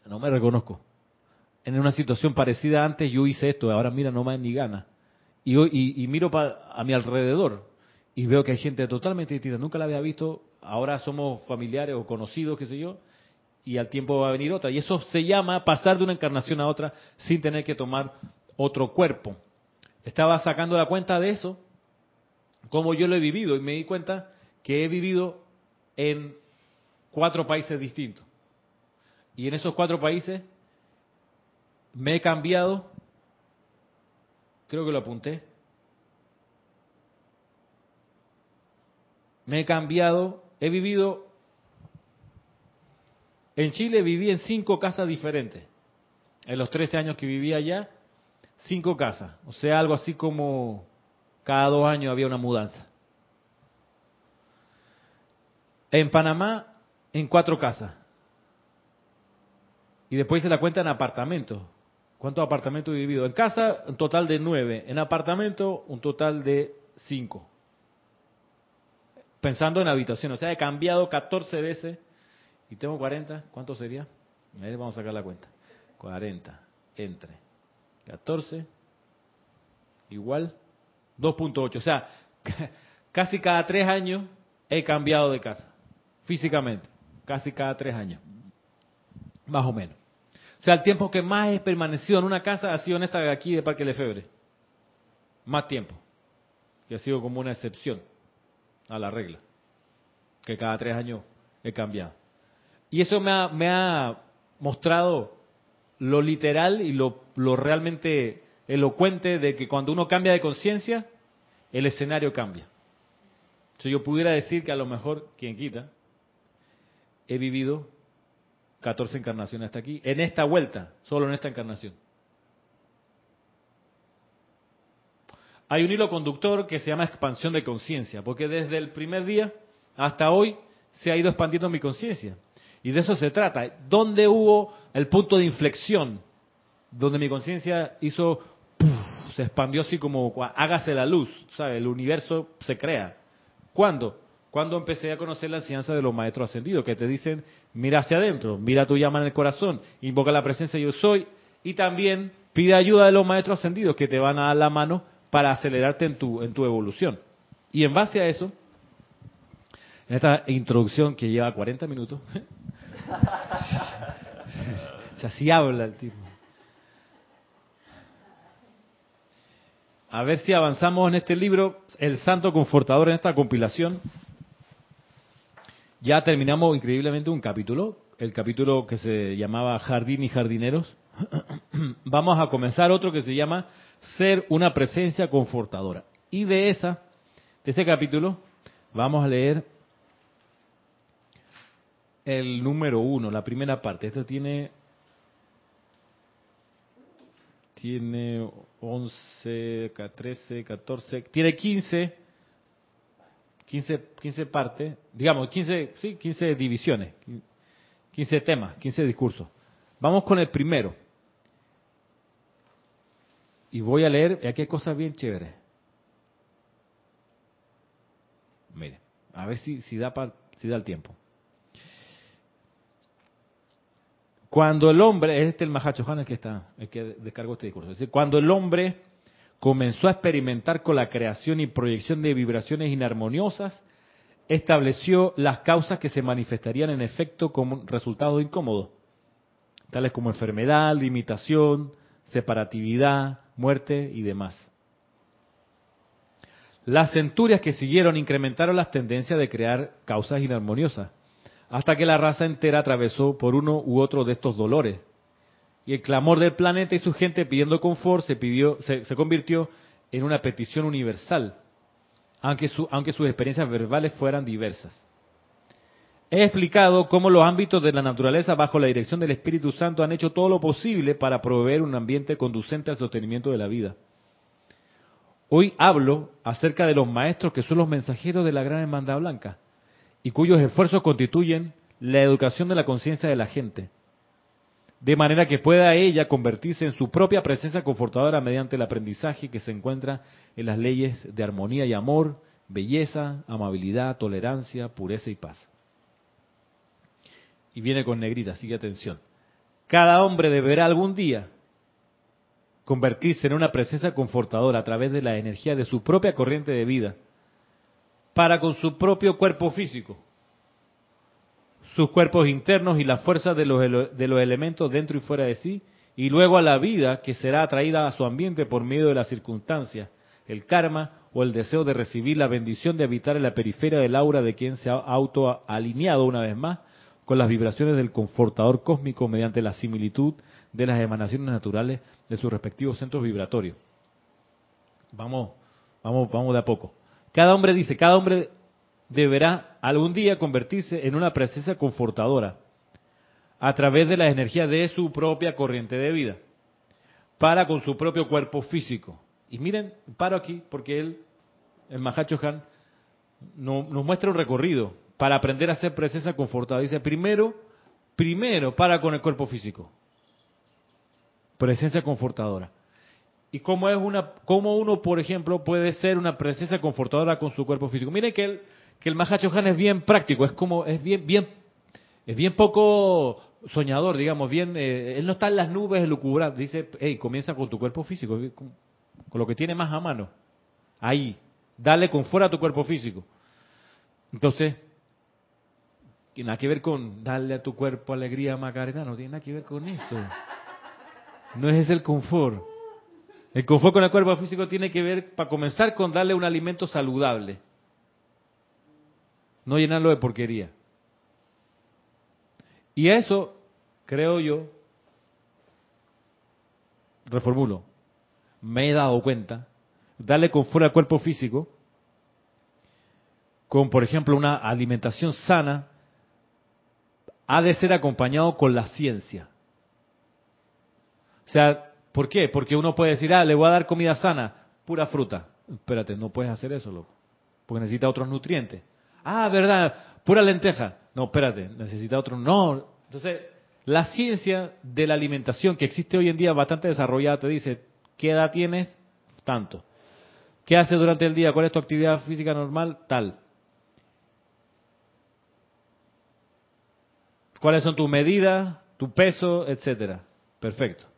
A: No me reconozco. En una situación parecida antes yo hice esto, ahora mira, no me ni gana. Y miro a mi alrededor y veo que hay gente totalmente distinta. Nunca la había visto, ahora somos familiares o conocidos, qué sé yo, y al tiempo va a venir otra. Y eso se llama pasar de una encarnación a otra sin tener que tomar otro cuerpo. Estaba sacando la cuenta de eso como yo lo he vivido y me di cuenta que he vivido en cuatro países distintos. Y en esos cuatro países me he cambiado, creo que lo apunté, me he cambiado, he vivido, en Chile viví en cinco casas diferentes. En los 13 años que viví allá, cinco casas. O sea, algo así como cada dos años había una mudanza. En Panamá, en cuatro casas. Y después se la cuenta en apartamentos. ¿Cuántos apartamentos he vivido? En casa, un total de nueve. En apartamento, un total de cinco. Pensando en habitación. O sea, he cambiado 14 veces y tengo 40. ¿Cuánto sería? Vamos a sacar la cuenta. 40 entre 14 igual 2.8. O sea, casi cada tres años he cambiado de casa. Físicamente. Casi cada tres años. Más o menos. O sea, el tiempo que más he permanecido en una casa ha sido en esta de aquí de Parque Lefebre. Más tiempo. Que ha sido como una excepción a la regla. Que cada tres años he cambiado. Y eso me ha, me ha mostrado lo literal y lo, lo realmente elocuente de que cuando uno cambia de conciencia, el escenario cambia. Si yo pudiera decir que a lo mejor, quien quita, he vivido 14 encarnaciones hasta aquí, en esta vuelta, solo en esta encarnación. Hay un hilo conductor que se llama expansión de conciencia, porque desde el primer día hasta hoy se ha ido expandiendo mi conciencia. Y de eso se trata. ¿Dónde hubo el punto de inflexión? Donde mi conciencia hizo, se expandió así como, hágase la luz, ¿sabe? El universo se crea. ¿Cuándo? Cuando empecé a conocer la enseñanza de los maestros ascendidos, que te dicen, mira hacia adentro, mira tu llama en el corazón, invoca la presencia yo soy, y también pide ayuda de los maestros ascendidos que te van a dar la mano para acelerarte en tu, en tu evolución. Y en base a eso, en esta introducción que lleva 40 minutos, o así habla el tipo. A ver si avanzamos en este libro, El Santo Confortador, en esta compilación. Ya terminamos increíblemente un capítulo, el capítulo que se llamaba Jardín y Jardineros. Vamos a comenzar otro que se llama Ser una presencia confortadora. Y de esa, de ese capítulo, vamos a leer el número uno, la primera parte. Esto tiene tiene 11, 13, 14, tiene 15 15, 15 partes, digamos, 15, sí, 15 divisiones, 15 temas, 15 discursos. Vamos con el primero. Y voy a leer, aquí hay cosas bien chéveres. Mire, a ver si, si, da, si da el tiempo. Cuando el hombre, este es el Mahacho el que está, el que descargó este discurso. Es decir, cuando el hombre comenzó a experimentar con la creación y proyección de vibraciones inarmoniosas, estableció las causas que se manifestarían en efecto como resultados incómodos, tales como enfermedad, limitación, separatividad, muerte y demás. Las centurias que siguieron incrementaron las tendencias de crear causas inarmoniosas, hasta que la raza entera atravesó por uno u otro de estos dolores, y el clamor del planeta y su gente pidiendo confort se, pidió, se, convirtió en una petición universal, aunque, aunque sus experiencias verbales fueran diversas. He explicado cómo los ámbitos de la naturaleza bajo la dirección del Espíritu Santo han hecho todo lo posible para proveer un ambiente conducente al sostenimiento de la vida. Hoy hablo acerca de los maestros que son los mensajeros de la Gran Hermandad Blanca y cuyos esfuerzos constituyen la educación de la conciencia de la gente de manera que pueda ella convertirse en su propia presencia confortadora mediante el aprendizaje que se encuentra en las leyes de armonía y amor, belleza, amabilidad, tolerancia, pureza y paz. Y viene con negrita, sigue atención. Cada hombre deberá algún día convertirse en una presencia confortadora a través de la energía de su propia corriente de vida, para con su propio cuerpo físico, sus cuerpos internos y la fuerza de los, de los elementos dentro y fuera de sí, y luego a la vida que será atraída a su ambiente por medio de las circunstancias, el karma o el deseo de recibir la bendición de habitar en la periferia del aura de quien se ha autoalineado una vez más con las vibraciones del confortador cósmico mediante la similitud de las emanaciones naturales de sus respectivos centros vibratorios. Vamos, vamos, vamos de a poco. Cada hombre dice, cada hombre deberá algún día convertirse en una presencia confortadora a través de la energía de su propia corriente de vida, para con su propio cuerpo físico. Y miren, paro aquí porque él, el Mahacho Han, nos muestra un recorrido para aprender a ser presencia confortadora. Dice, primero, primero para con el cuerpo físico. presencia confortadora. ¿Y cómo, es una, cómo uno, por ejemplo, puede ser una presencia confortadora con su cuerpo físico? Miren que el, que el Mahacho Han es bien práctico, es como, es bien, bien, es bien poco soñador, digamos, bien, eh, él no está en las nubes lucubrando, dice, hey, comienza con tu cuerpo físico, con, con lo que tiene más a mano, ahí, dale con fuera a tu cuerpo físico. Entonces, tiene nada que ver con darle a tu cuerpo alegría, Macarena, no tiene nada que ver con eso. No es ese el confort. El confort con el cuerpo físico tiene que ver, para comenzar, con darle un alimento saludable. No llenarlo de porquería. Y eso, creo yo, reformulo, me he dado cuenta, darle confort al cuerpo físico, con por ejemplo una alimentación sana, ha de ser acompañado con la ciencia. O sea, ¿por qué? Porque uno puede decir, ah, le voy a dar comida sana, pura fruta. Espérate, no puedes hacer eso, loco, porque necesita otros nutrientes. Ah, verdad, pura lenteja. No, espérate, necesita otro. No. Entonces, la ciencia de la alimentación que existe hoy en día bastante desarrollada te dice, ¿qué edad tienes? Tanto. ¿Qué haces durante el día? ¿Cuál es tu actividad física normal? Tal. ¿Cuáles son tus medidas, tu peso, etcétera? Perfecto.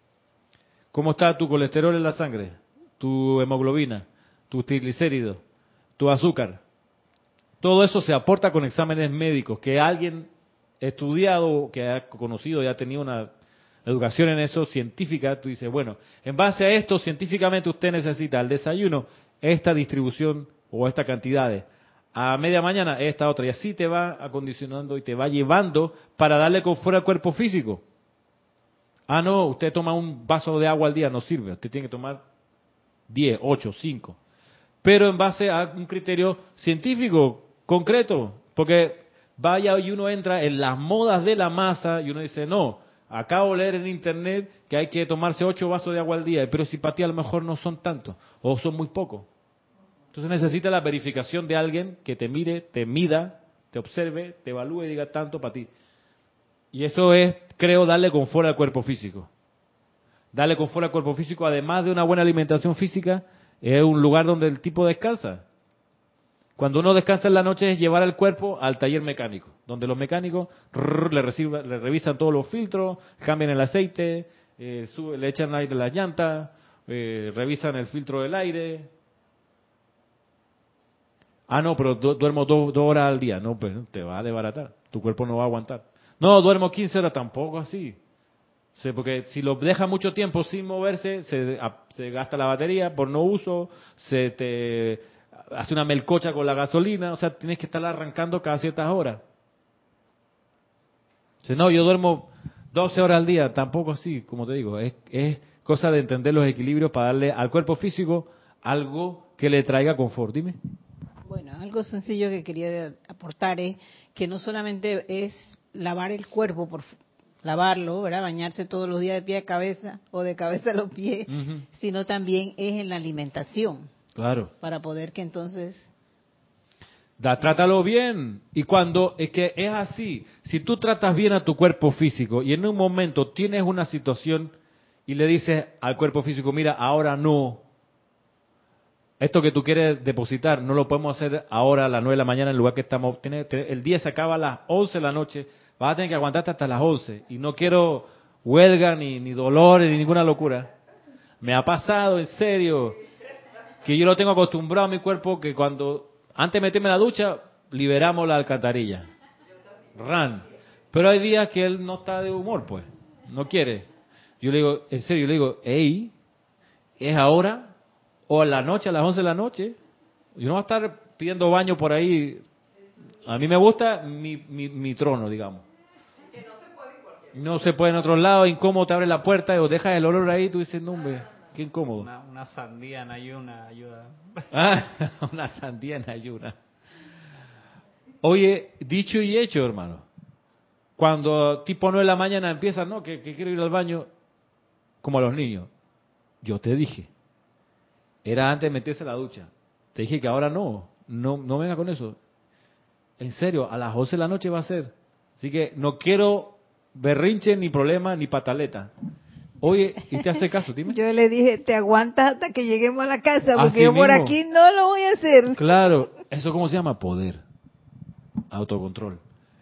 A: ¿Cómo está tu colesterol en la sangre? Tu hemoglobina, tu triglicéridos, tu azúcar. Todo eso se aporta con exámenes médicos que alguien estudiado, que ha conocido y ha tenido una educación en eso científica, tú dices, bueno, en base a esto científicamente usted necesita al desayuno esta distribución o esta cantidades, a media mañana esta otra, y así te va acondicionando y te va llevando para darle confort al cuerpo físico. Ah, no, usted toma un vaso de agua al día, no sirve, usted tiene que tomar 10, 8, 5. Pero en base a un criterio científico, concreto, porque vaya y uno entra en las modas de la masa y uno dice, no, acabo de leer en internet que hay que tomarse ocho vasos de agua al día, pero si para ti a lo mejor no son tantos o son muy pocos. Entonces necesita la verificación de alguien que te mire, te mida, te observe, te evalúe y diga tanto para ti. Y eso es, creo, darle confort al cuerpo físico. Darle confort al cuerpo físico, además de una buena alimentación física, es un lugar donde el tipo descansa. Cuando uno descansa en la noche es llevar el cuerpo al taller mecánico, donde los mecánicos le, le, revisan todos los filtros, cambian el aceite, eh, le echan aire a las llantas, eh, revisan el filtro del aire. Ah, no, pero duermo dos horas al día. No, pues te va a desbaratar. Tu cuerpo no va a aguantar. No, duermo 15 horas tampoco así. porque si lo deja mucho tiempo sin moverse, se, gasta la batería por no uso, se te hace una melcocha con la gasolina, o sea, tienes que estar arrancando cada ciertas horas. Dice, no, yo duermo 12 horas al día, tampoco así, como te digo, es, es cosa de entender los equilibrios para darle al cuerpo físico algo que le traiga confort. Dime.
B: Bueno, algo sencillo que quería aportar es que no solamente es lavar el cuerpo por lavarlo, ¿verdad? Bañarse todos los días de pie a cabeza o de cabeza a los pies, sino también es en la alimentación.
A: Claro.
B: Para poder que entonces...
A: Da, trátalo bien. Y cuando es que es así, si tú tratas bien a tu cuerpo físico y en un momento tienes una situación y le dices al cuerpo físico, mira, ahora no, esto que tú quieres depositar no lo podemos hacer ahora a las 9 de la mañana en el lugar que estamos. El día se acaba a las 11 de la noche, vas a tener que aguantarte hasta las 11. Y no quiero huelga, ni, ni dolores, ni ninguna locura. Me ha pasado, en serio que yo lo tengo acostumbrado a mi cuerpo que cuando antes de meterme en la ducha liberamos la alcantarilla. Ran. Pero hay días que él no está de humor, pues. No quiere. Yo le digo, en serio, yo le digo, hey, ¿es ahora? ¿O a la noche, a las 11 de la noche? Yo no voy a estar pidiendo baño por ahí. A mí me gusta mi, mi, mi trono, digamos. No se puede en otro lado, incómodo, te abre la puerta o dejas el olor ahí, tú dices, no, hombre. Qué incómodo.
D: Una, sandía en ayuna ayuda.
A: Ah, una sandía en ayuna. Oye, dicho y hecho, hermano. Cuando tipo 9 de la mañana empieza, no, que, quiero ir al baño, como a los niños. Yo te dije. Era antes de meterse a la ducha. Te dije que ahora no. No, no venga con eso. En serio, a las 11 de la noche va a ser. Así que no quiero berrinche, ni problema, ni pataleta. Oye, y te hace caso, dime.
B: Yo le dije, te aguantas hasta que lleguemos a la casa, porque
A: Así
B: yo por
A: mismo.
B: aquí no lo voy a hacer.
A: Claro, ¿eso cómo se llama? Poder. Autocontrol.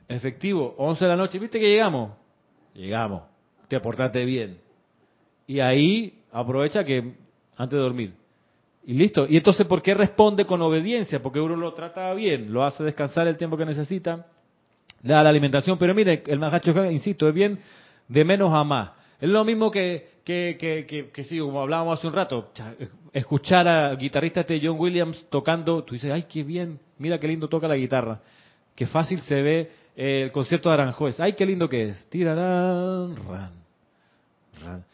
A: Efectivo, 11 de la noche, ¿viste que llegamos? Llegamos. Te portaste bien. Y ahí aprovecha que antes de dormir. Y listo. Y entonces, ¿por qué responde con obediencia? Porque uno lo trata bien, lo hace descansar el tiempo que necesita, le da la alimentación. Pero mire, el Mahacho insisto, es bien de menos a más. Es lo mismo que, que, que, que, que sí, como hablábamos hace un rato, cha- escuchar al guitarrista este John Williams tocando, tú dices, ay, qué bien, mira qué lindo toca la guitarra. Qué fácil se ve el concierto de Aranjuez. Ay, qué lindo que es. Tirarán, ran, ran.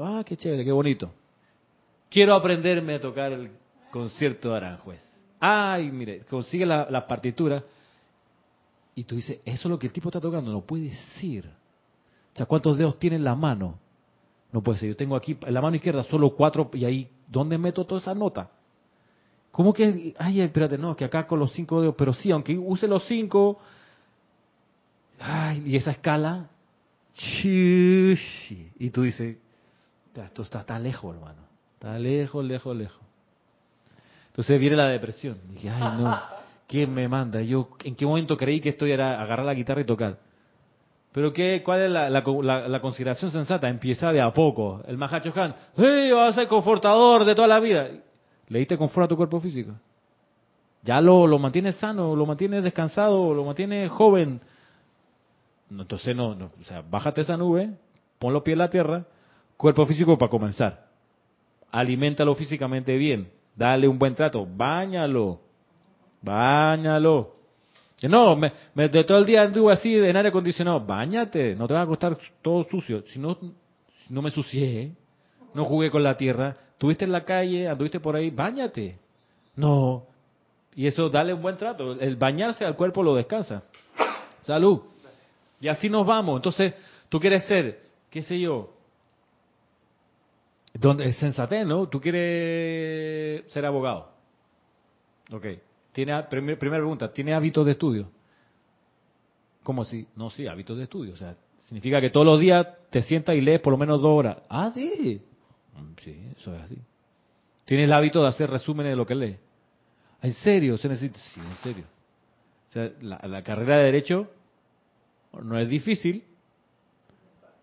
A: Ah, qué chévere, qué bonito. Quiero aprenderme a tocar el concierto de Aranjuez. Ay, mire, consigue la, partitura y tú dices, eso es lo que el tipo está tocando, no puede ser. O sea, ¿cuántos dedos tiene en la mano? No puede ser. Yo tengo aquí en la mano izquierda solo cuatro y ahí, ¿dónde meto toda esa nota? ¿Cómo que? Ay, espérate, no, que acá con los cinco dedos, pero sí, aunque use los cinco. Ay, y esa escala. Y tú dices, "Ya, esto está tan lejos, hermano. Está lejos, lejos, lejos. Entonces viene la depresión. Dije, ay, no, ¿quién me manda? Yo, ¿en qué momento creí que esto era agarrar la guitarra y tocar? Pero qué, ¿cuál es la, la- consideración sensata? Empieza de a poco. El Mahacho Han, ¡hey, vas a ser confortador de toda la vida! ¿Le diste confort a tu cuerpo físico? ¿Ya lo, lo mantienes sano, lo mantienes descansado, lo mantienes joven? Entonces no, no, o sea, bájate esa nube, pon los pies en la tierra, cuerpo físico para comenzar. Aliméntalo físicamente bien, dale un buen trato, báñalo, báñalo. No, me, de todo el día anduve así en aire acondicionado. Báñate, no te va a costar todo sucio. Si no, si no me sucié, no jugué con la tierra, estuviste en la calle, anduviste por ahí, báñate. No. Y eso, dale un buen trato. El bañarse al cuerpo lo descansa. Salud. Y así nos vamos. Entonces, tú quieres ser, qué sé yo, donde es sensatez, ¿no? Tú quieres ser abogado. Ok. Tiene, primer- primera pregunta, ¿tiene hábitos de estudio? ¿Cómo así? No, sí, hábitos de estudio. O sea, significa que todos los días te sientas y lees por lo menos dos horas. Ah, sí. Mm, Sí, eso es así. ¿Tiene el hábito de hacer resúmenes de lo que lee? ¿En serio? ¿Se necesita? Sí, en serio. O sea, la, carrera de Derecho no es difícil,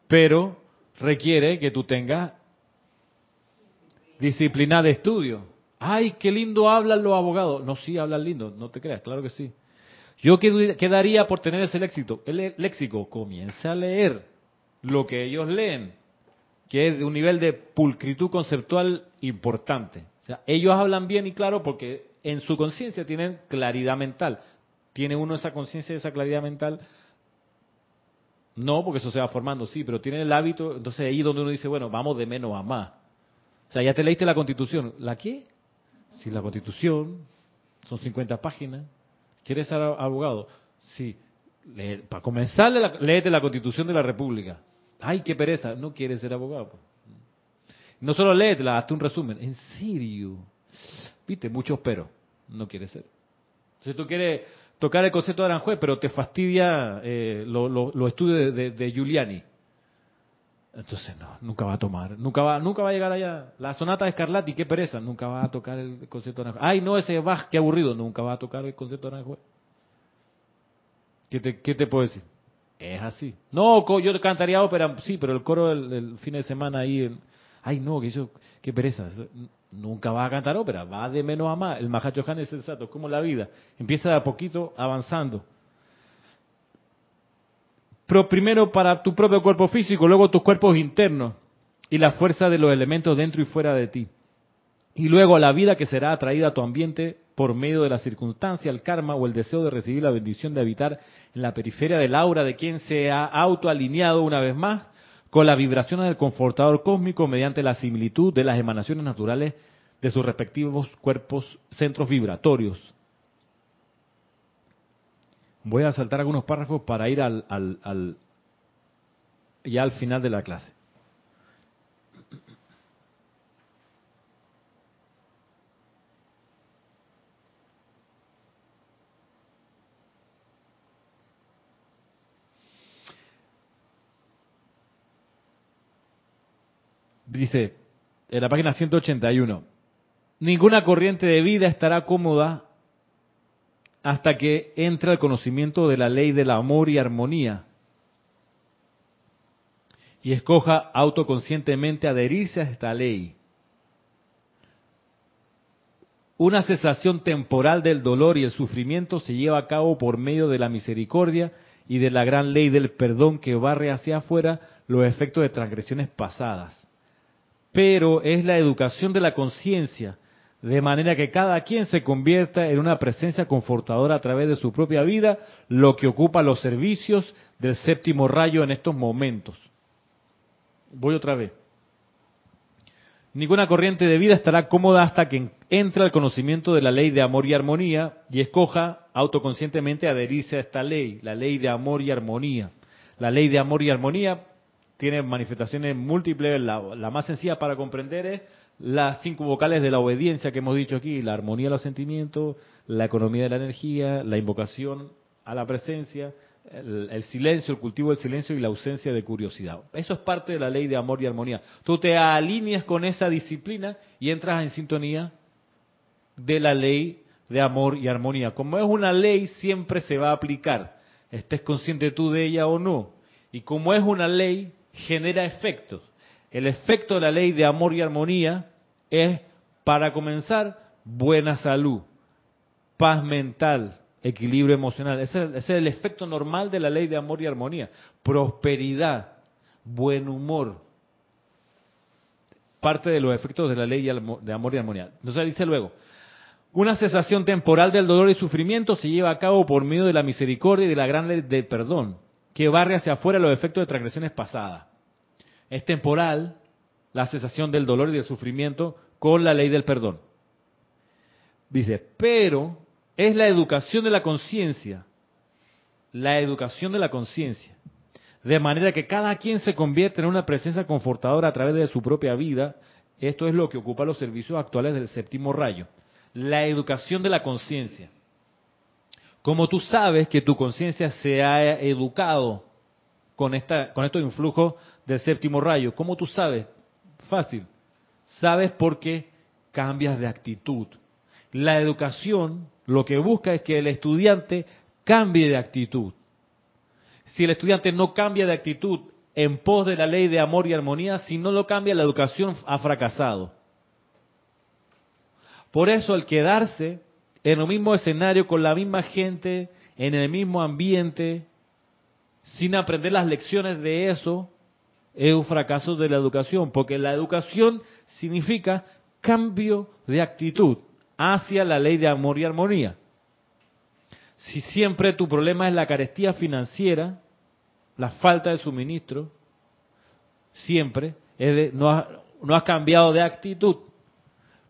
A: pero requiere que tú tengas disciplina de estudio. Ay, qué lindo hablan los abogados. No, sí, hablan lindo, no te creas, claro que sí. Yo qued- quedaría por tener ese léxico. El léxico comienza a leer lo que ellos leen, que es de un nivel de pulcritud conceptual importante. O sea, ellos hablan bien y claro porque en su conciencia tienen claridad mental. ¿Tiene uno esa conciencia, esa claridad mental? No, porque eso se va formando, sí, pero tiene el hábito, entonces ahí donde uno dice, bueno, vamos de menos a más. O sea, ya te leíste la constitución. ¿La qué? Si la constitución son 50 páginas, ¿quieres ser abogado? Sí. Para comenzar, léete la constitución de la república. Ay, qué pereza, no quieres ser abogado. pues. No solo léetela, hazte un resumen. ¿En serio? Viste, muchos pero. No quieres ser. Si tú quieres tocar el concepto de Aranjuez, pero te fastidia eh, lo- los estudios de Giuliani. Entonces no, nunca va a tomar, nunca va, nunca va a llegar allá. La sonata de Scarlatti, qué pereza, nunca va a tocar el concepto de Aranjuez. Ay, no, ese Bach, qué aburrido, nunca va a tocar el concepto de Aranjuez. ¿Qué te, qué te puedo decir? Es así. No, yo cantaría ópera, sí, pero el coro el, el fin de semana ahí, ay no, que eso, qué pereza. nunca va a cantar ópera, va de menos a más. El Mahacho es sensato, como la vida. Empieza de a poquito avanzando. Pero primero para tu propio cuerpo físico, luego tus cuerpos internos y la fuerza de los elementos dentro y fuera de ti. Y luego la vida que será atraída a tu ambiente por medio de la circunstancia, el karma o el deseo de recibir la bendición de habitar en la periferia del aura de quien se ha autoalineado una vez más con las vibraciones del confortador cósmico mediante la similitud de las emanaciones naturales de sus respectivos cuerpos, centros vibratorios. Voy a saltar algunos párrafos para ir al, al, al ya al final de la clase. Dice, en la página 181, ninguna corriente de vida estará cómoda hasta que entre el conocimiento de la ley del amor y armonía y escoja autoconscientemente adherirse a esta ley. Una cesación temporal del dolor y el sufrimiento se lleva a cabo por medio de la misericordia y de la gran ley del perdón que barre hacia afuera los efectos de transgresiones pasadas. Pero es la educación de la conciencia, de manera que cada quien se convierta en una presencia confortadora a través de su propia vida, lo que ocupa los servicios del séptimo rayo en estos momentos. Voy otra vez. Ninguna corriente de vida estará cómoda hasta que entre al conocimiento de la ley de amor y armonía y escoja autoconscientemente adherirse a esta ley, la ley de amor y armonía. La ley de amor y armonía tiene manifestaciones múltiples. La, más sencilla para comprender es las cinco vocales de la obediencia que hemos dicho aquí, la armonía de los sentimientos, la economía de la energía, la invocación a la presencia, el, silencio, el cultivo del silencio y la ausencia de curiosidad. Eso es parte de la ley de amor y armonía. Tú te alineas con esa disciplina y entras en sintonía de la ley de amor y armonía. Como es una ley, siempre se va a aplicar, estés consciente tú de ella o no. Y como es una ley, genera efectos. El efecto de la ley de amor y armonía es, para comenzar, buena salud, paz mental, equilibrio emocional. Ese, es el efecto normal de la ley de amor y armonía. Prosperidad, buen humor. Parte de los efectos de la ley de amor y armonía. Entonces dice luego, una cesación temporal del dolor y sufrimiento se lleva a cabo por medio de la misericordia y de la gran ley del perdón, que barre hacia afuera los efectos de transgresiones pasadas. Es temporal la cesación del dolor y del sufrimiento con la ley del perdón. Dice, pero es la educación de la conciencia, la educación de la conciencia, de manera que cada quien se convierte en una presencia confortadora a través de su propia vida. Esto es lo que ocupa los servicios actuales del séptimo rayo, la educación de la conciencia. Como tú sabes que tu conciencia se ha educado con, esta, con estos influjos del séptimo rayo, ¿cómo tú sabes? Fácil. Sabes porque cambias de actitud. La educación lo que busca es que el estudiante cambie de actitud. Si el estudiante no cambia de actitud en pos de la ley de amor y armonía, si no lo cambia, la educación ha fracasado. Por eso, el quedarse en el mismo escenario, con la misma gente, en el mismo ambiente, sin aprender las lecciones de eso, es un fracaso de la educación, porque la educación significa cambio de actitud hacia la ley de amor y armonía. Si siempre tu problema es la carestía financiera, la falta de suministro, siempre es no, has, no has cambiado de actitud,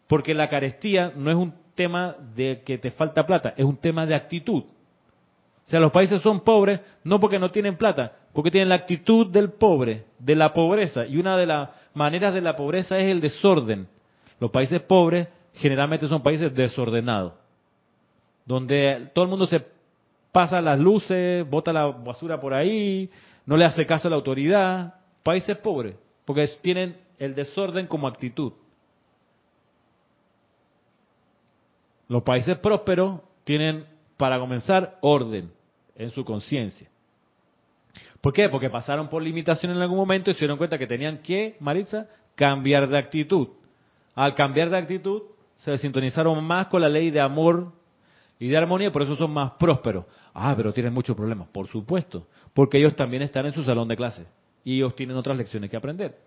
A: porque la carestía no es un tema de que te falta plata, es un tema de actitud. O sea, los países son pobres no porque no tienen plata, porque tienen la actitud del pobre, de la pobreza. Y una de las maneras de la pobreza es el desorden. Los países pobres generalmente son países desordenados, donde todo el mundo se pasa las luces, bota la basura por ahí, no le hace caso a la autoridad. Países pobres, porque tienen el desorden como actitud. Los países prósperos tienen, para comenzar, orden en su conciencia. ¿Por qué? Porque pasaron por limitación en algún momento y se dieron cuenta que tenían que, Maritza, cambiar de actitud. Al cambiar de actitud, se sintonizaron más con la ley de amor y de armonía, por eso son más prósperos. Ah, pero tienen muchos problemas, por supuesto, porque ellos también están en su salón de clase y ellos tienen otras lecciones que aprender.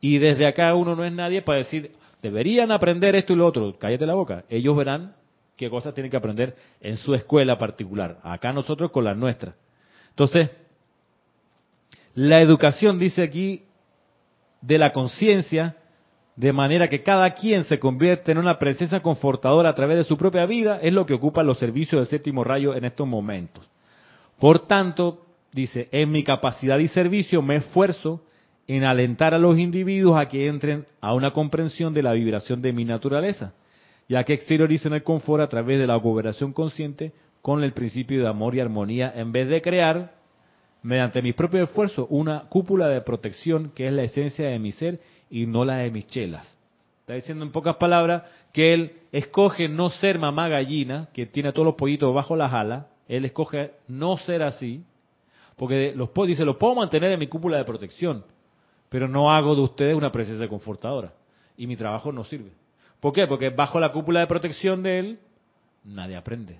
A: Y desde acá uno no es nadie para decir, deberían aprender esto y lo otro, cállate la boca. Ellos verán qué cosas tienen que aprender en su escuela particular, acá nosotros con la nuestra. Entonces, la educación, dice aquí, de la conciencia, de manera que cada quien se convierte en una presencia confortadora a través de su propia vida, es lo que ocupa los servicios del séptimo rayo en estos momentos. Por tanto, dice, en mi capacidad y servicio me esfuerzo en alentar a los individuos a que entren a una comprensión de la vibración de mi naturaleza, ya que exterioricen el confort a través de la cooperación consciente con el principio de amor y armonía, en vez de crear, mediante mi propio esfuerzo, una cúpula de protección que es la esencia de mi ser y no la de mis chelas. Está diciendo en pocas palabras que él escoge no ser mamá gallina, que tiene a todos los pollitos bajo las alas, él escoge no ser así, porque los dice, los puedo mantener en mi cúpula de protección, pero no hago de ustedes una presencia confortadora. Y mi trabajo no sirve. ¿Por qué? Porque bajo la cúpula de protección de él, nadie aprende.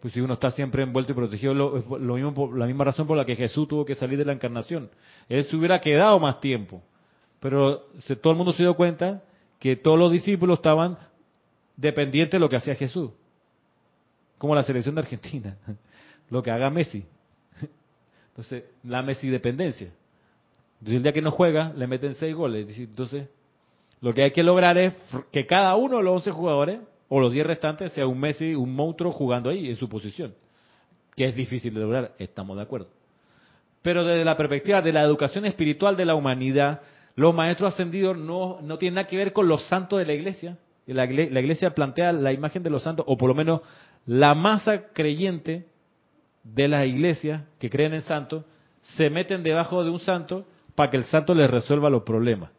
A: Pues si uno está siempre envuelto y protegido, lo, mismo, la misma razón por la que Jesús tuvo que salir de la encarnación. Él se hubiera quedado más tiempo. Pero todo el mundo se dio cuenta que todos los discípulos estaban dependientes de lo que hacía Jesús. Como la selección de Argentina. Lo que haga Messi. Entonces, la Messi dependencia. Entonces, el día que no juega, le meten seis goles. Entonces, lo que hay que lograr es que cada uno de los 11 jugadores o los 10 restantes sea un Messi, un monstruo jugando ahí en su posición. Que es difícil de lograr, estamos de acuerdo. Pero desde la perspectiva de la educación espiritual de la humanidad, los maestros ascendidos no, no tienen nada que ver con los santos de la iglesia. La, la iglesia plantea la imagen de los santos, o por lo menos la masa creyente de las iglesias que creen en santos, se meten debajo de un santo para que el santo les resuelva los problemas.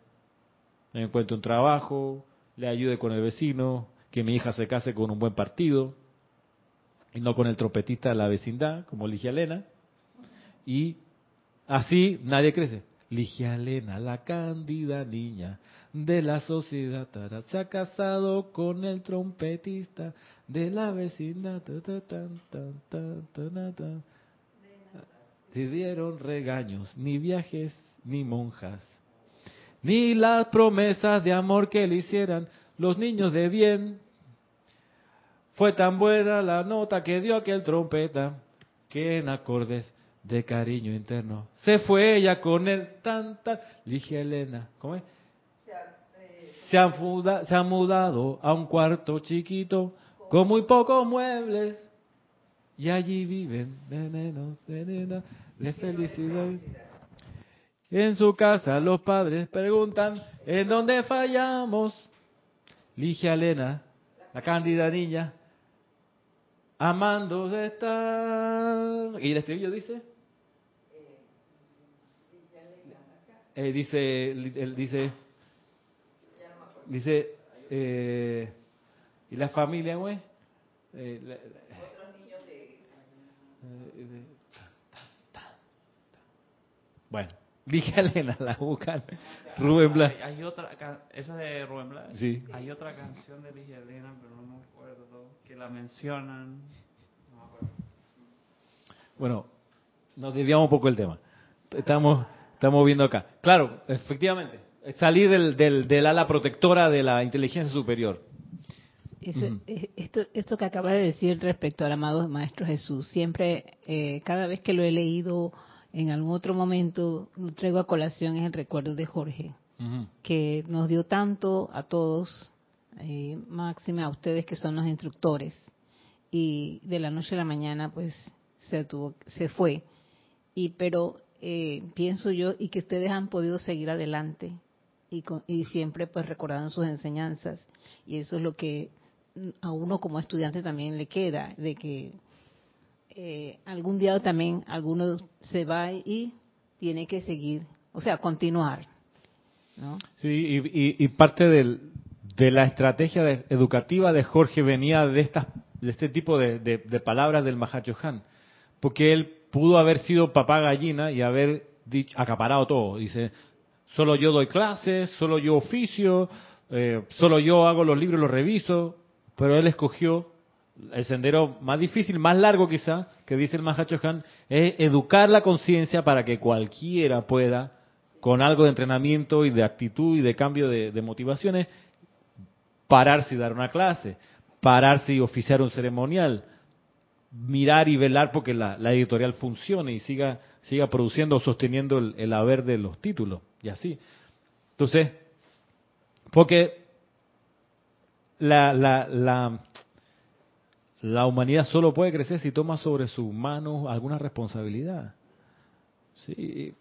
A: Le encuentre un trabajo, le ayude con el vecino, que mi hija se case con un buen partido y no con el trompetista de la vecindad, como Ligia Elena. Y así nadie crece. Ligia Elena, la cándida niña de la sociedad, se ha casado con el trompetista de la vecindad. Se dieron regaños, ni viajes, ni monjas, ni las promesas de amor que le hicieran los niños de bien. Fue tan buena la nota que dio aquel trompeta que en acordes de cariño interno se fue ella con él. Tanta Ligia Elena, ¿cómo es? Se han, se han mudado a un cuarto chiquito con muy pocos muebles y allí viven. De, de felicidad. En su casa los padres preguntan en dónde fallamos. Ligia Elena, la cándida niña, amando estar. ¿Y el estribillo dice? Eh, dice, él dice, dice, eh, y la familia, güey. Eh, eh bueno, dije Elena, la buscan. Rubén Blas.
D: Hay, otra, esa de Rubén Blas.
A: Sí.
D: Hay otra canción de Ligia Elena, pero no me acuerdo, que la mencionan. No me acuerdo.
A: Bueno, nos desviamos un poco el tema. Estamos, estamos viendo acá. Claro, efectivamente, salir del, del, del ala protectora de la inteligencia superior.
B: Eh, esto, esto que acaba de decir respecto al amado Maestro Jesús, siempre, eh, cada vez que lo he leído en algún otro momento traigo a colación es el recuerdo de Jorge, que nos dio tanto a todos, eh, máxima a ustedes que son los instructores, y de la noche a la mañana pues se tuvo, se fue. Y pero eh, pienso yo y que ustedes han podido seguir adelante y, y siempre pues recordando sus enseñanzas y eso es lo que a uno como estudiante también le queda de que eh, algún día también alguno se va y tiene que seguir, o sea, continuar. ¿no?
A: Sí, y, parte de la estrategia educativa de Jorge venía de, estas, de este tipo de, palabras del Mahachohan, porque él pudo haber sido papá gallina y haber dicho, acaparado todo. Dice, solo yo doy clases, solo yo oficio, eh, solo yo hago los libros, los reviso, pero él escogió el sendero más difícil, más largo quizá, que dice el Mahacho Han, es educar la conciencia para que cualquiera pueda, con algo de entrenamiento y de actitud y de cambio de, motivaciones, pararse y dar una clase, pararse y oficiar un ceremonial, mirar y velar porque la, editorial funcione y siga, siga produciendo o sosteniendo el, haber de los títulos, y así. Entonces, porque la, la, la, la humanidad solo puede crecer si toma sobre sus manos alguna responsabilidad. Sí,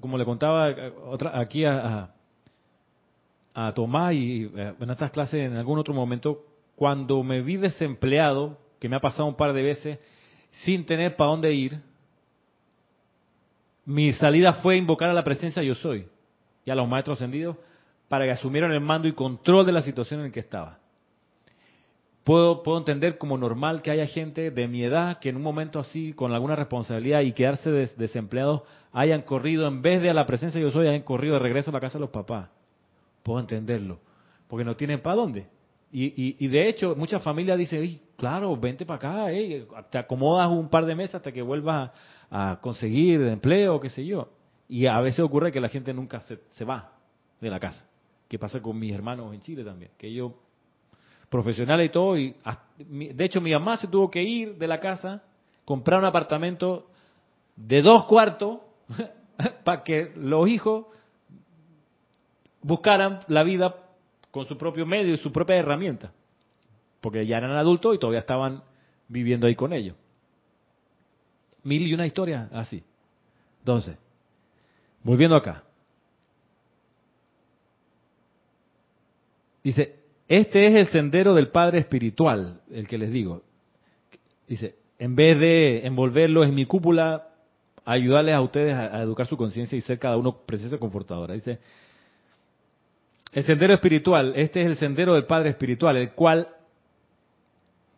A: como le contaba otra, aquí a, a, Tomás y eh, en estas clases en algún otro momento, cuando me vi desempleado, que me ha pasado un par de veces, sin tener para dónde ir, mi salida fue invocar a la presencia yo soy. y a los maestros ascendidos para que asumieran el mando y control de la situación en que estaba. Puedo, puedo entender como normal que haya gente de mi edad que en un momento así, con alguna responsabilidad y quedarse desempleados, hayan corrido, en vez de a la presencia de yo soy, hayan corrido de regreso a la casa de los papás. Puedo entenderlo. Porque no tienen para dónde. Y, de hecho, muchas familias dicen, claro, vente para acá, te acomodas un par de meses hasta que vuelvas a, conseguir empleo, qué sé yo. Y a veces ocurre que la gente nunca se, se va de la casa. Que pasa con mis hermanos en Chile también, que ellos profesionales y todo, y de hecho mi mamá se tuvo que ir de la casa, comprar un apartamento de dos cuartos para que los hijos buscaran la vida con su propio medio y su propia herramienta, porque ya eran adultos y todavía estaban viviendo ahí con ellos. Mil y una historia así. Entonces, volviendo acá. Dice, este es el sendero del Padre Espiritual, el que les digo. Dice, en vez de envolverlos en mi cúpula, ayudarles a ustedes a, educar su conciencia y ser cada uno presencia confortadora. Dice, el sendero espiritual, este es el sendero del Padre Espiritual, el cual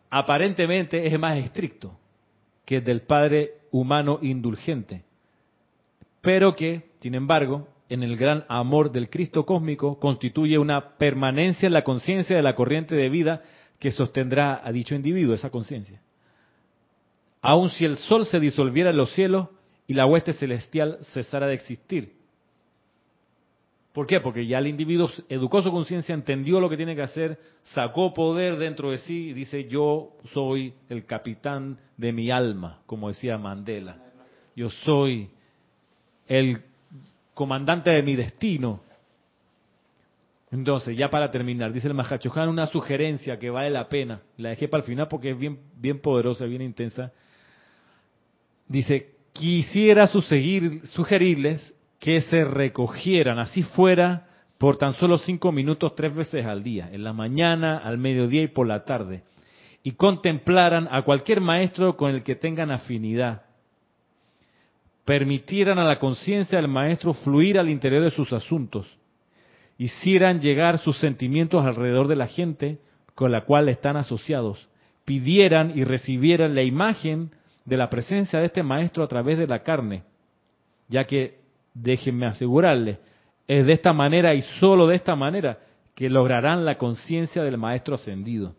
A: aparentemente es más estricto que el del Padre humano indulgente, pero que, sin embargo, en el gran amor del Cristo cósmico constituye una permanencia en la conciencia de la corriente de vida que sostendrá a dicho individuo, esa conciencia. Aun si el sol se disolviera en los cielos y la hueste celestial cesara de existir. ¿Por qué? Porque ya el individuo educó su conciencia, entendió lo que tiene que hacer, sacó poder dentro de sí y dice, yo soy el capitán de mi alma, como decía Mandela. Yo soy el comandante de mi destino. Entonces, ya para terminar, dice el Mahachohan una sugerencia que vale la pena. La dejé para el final porque es bien, bien poderosa, bien intensa. Dice, quisiera sugerirles que se recogieran, así fuera, por tan solo cinco minutos tres veces al día, en la mañana, al mediodía y por la tarde, y contemplaran a cualquier maestro con el que tengan afinidad permitieran a la conciencia del maestro fluir al interior de sus asuntos, hicieran llegar sus sentimientos alrededor de la gente con la cual están asociados, pidieran y recibieran la imagen de la presencia de este maestro a través de la carne, ya que, déjenme asegurarles, es de esta manera y sólo de esta manera que lograrán la conciencia del maestro ascendido.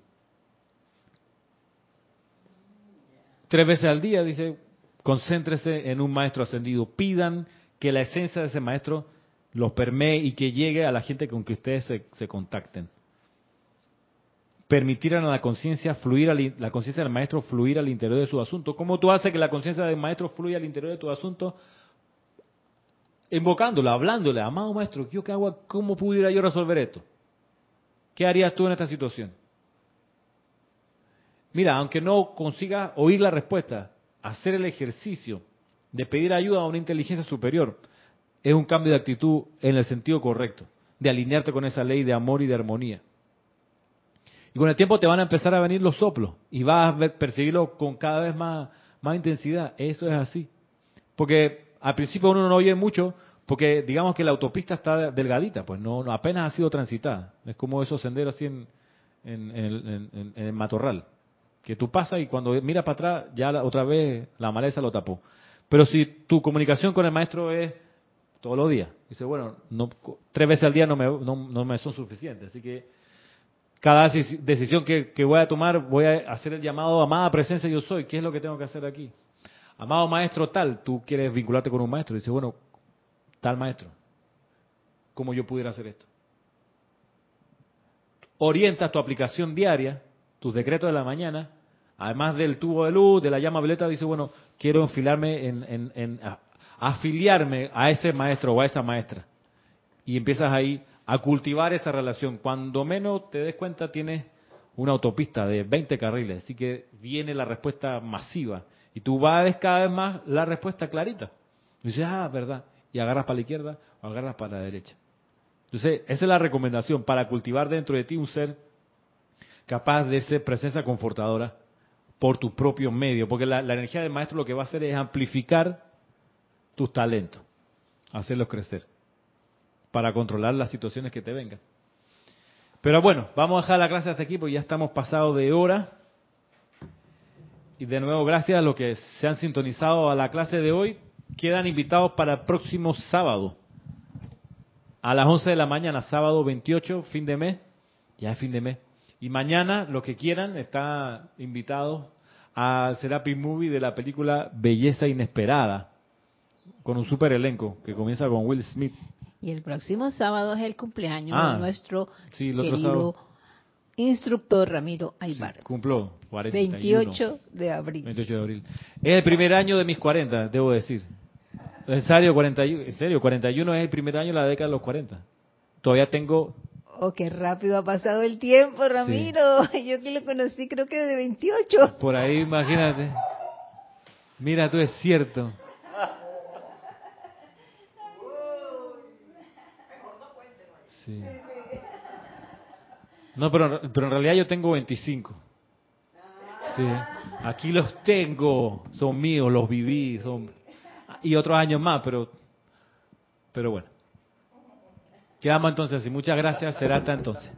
A: Tres veces al día, dice, Concéntrese en un maestro ascendido. Pidan que la esencia de ese maestro los permee y que llegue a la gente con que ustedes se, contacten. Permitieran a la conciencia fluir, la conciencia del maestro fluir al interior de su asunto. ¿Cómo tú haces que la conciencia del maestro fluya al interior de tu asunto? Invocándolo, hablándole, amado maestro, ¿yo qué hago? ¿Cómo pudiera yo resolver esto? ¿Qué harías tú en esta situación? Mira, aunque no consigas oír la respuesta, hacer el ejercicio de pedir ayuda a una inteligencia superior es un cambio de actitud en el sentido correcto, de alinearte con esa ley de amor y de armonía. Y con el tiempo te van a empezar a venir los soplos y vas a percibirlo con cada vez más, intensidad. Eso es así. Porque al principio uno no oye mucho porque digamos que la autopista está delgadita, pues no, apenas ha sido transitada. Es como esos senderos así en, en el matorral que tú pasas y cuando miras para atrás ya otra vez la maleza lo tapó. Pero si tu comunicación con el maestro es todos los días, dice, bueno, no, tres veces al día no me, no, me son suficientes, así que cada decisión que, voy a tomar voy a hacer el llamado, amada presencia yo soy, ¿qué es lo que tengo que hacer aquí? Amado maestro tal, tú quieres vincularte con un maestro, dice, bueno, tal maestro, ¿cómo yo pudiera hacer esto? Orientas tu aplicación diaria tus decretos de la mañana, además del tubo de luz, de la llama violeta, dice, bueno, quiero enfilarme en, afiliarme a ese maestro o a esa maestra. Y empiezas ahí a cultivar esa relación. Cuando menos te des cuenta tienes una autopista de 20 carriles, así que viene la respuesta masiva. Y tú vas cada vez más la respuesta clarita. Y dices, ah, verdad. Y agarras para la izquierda o agarras para la derecha. Entonces, esa es la recomendación para cultivar dentro de ti un ser capaz de ser presencia confortadora por tu propio medio, porque la, energía del maestro lo que va a hacer es amplificar tus talentos, hacerlos crecer. para controlar las situaciones que te vengan. Pero bueno, vamos a dejar la clase hasta aquí porque ya estamos pasados de hora. Y de nuevo, gracias a los que se han sintonizado a la clase de hoy. Quedan invitados para el próximo sábado. A las 11 de la mañana, sábado 28, fin de mes. Ya es fin de mes. Y mañana, los que quieran, están invitados a Serapi Movie de la película Belleza Inesperada. Con un super elenco que comienza con Will Smith.
B: Y el próximo sábado es el cumpleaños
A: Ah,
B: de nuestro
A: sí, el
B: querido
A: sábado.
B: instructor Ramiro Aybar.
A: Cumplo 41.
B: 28 de abril.
A: 28 de abril. Es el primer año de mis 40, debo decir. En serio, 41, en serio, 41 es el primer año de la década de los 40. Todavía tengo,
B: Oh, qué rápido ha pasado el tiempo, Ramiro. Yo que lo conocí creo que de 28.
A: por ahí, imagínate. Mira, tú es cierto. Sí. No, pero, pero en realidad yo tengo 25. Sí. Aquí los tengo, son míos, los viví, son y otros años más, pero pero bueno. Quedamos entonces y muchas gracias. Será entonces.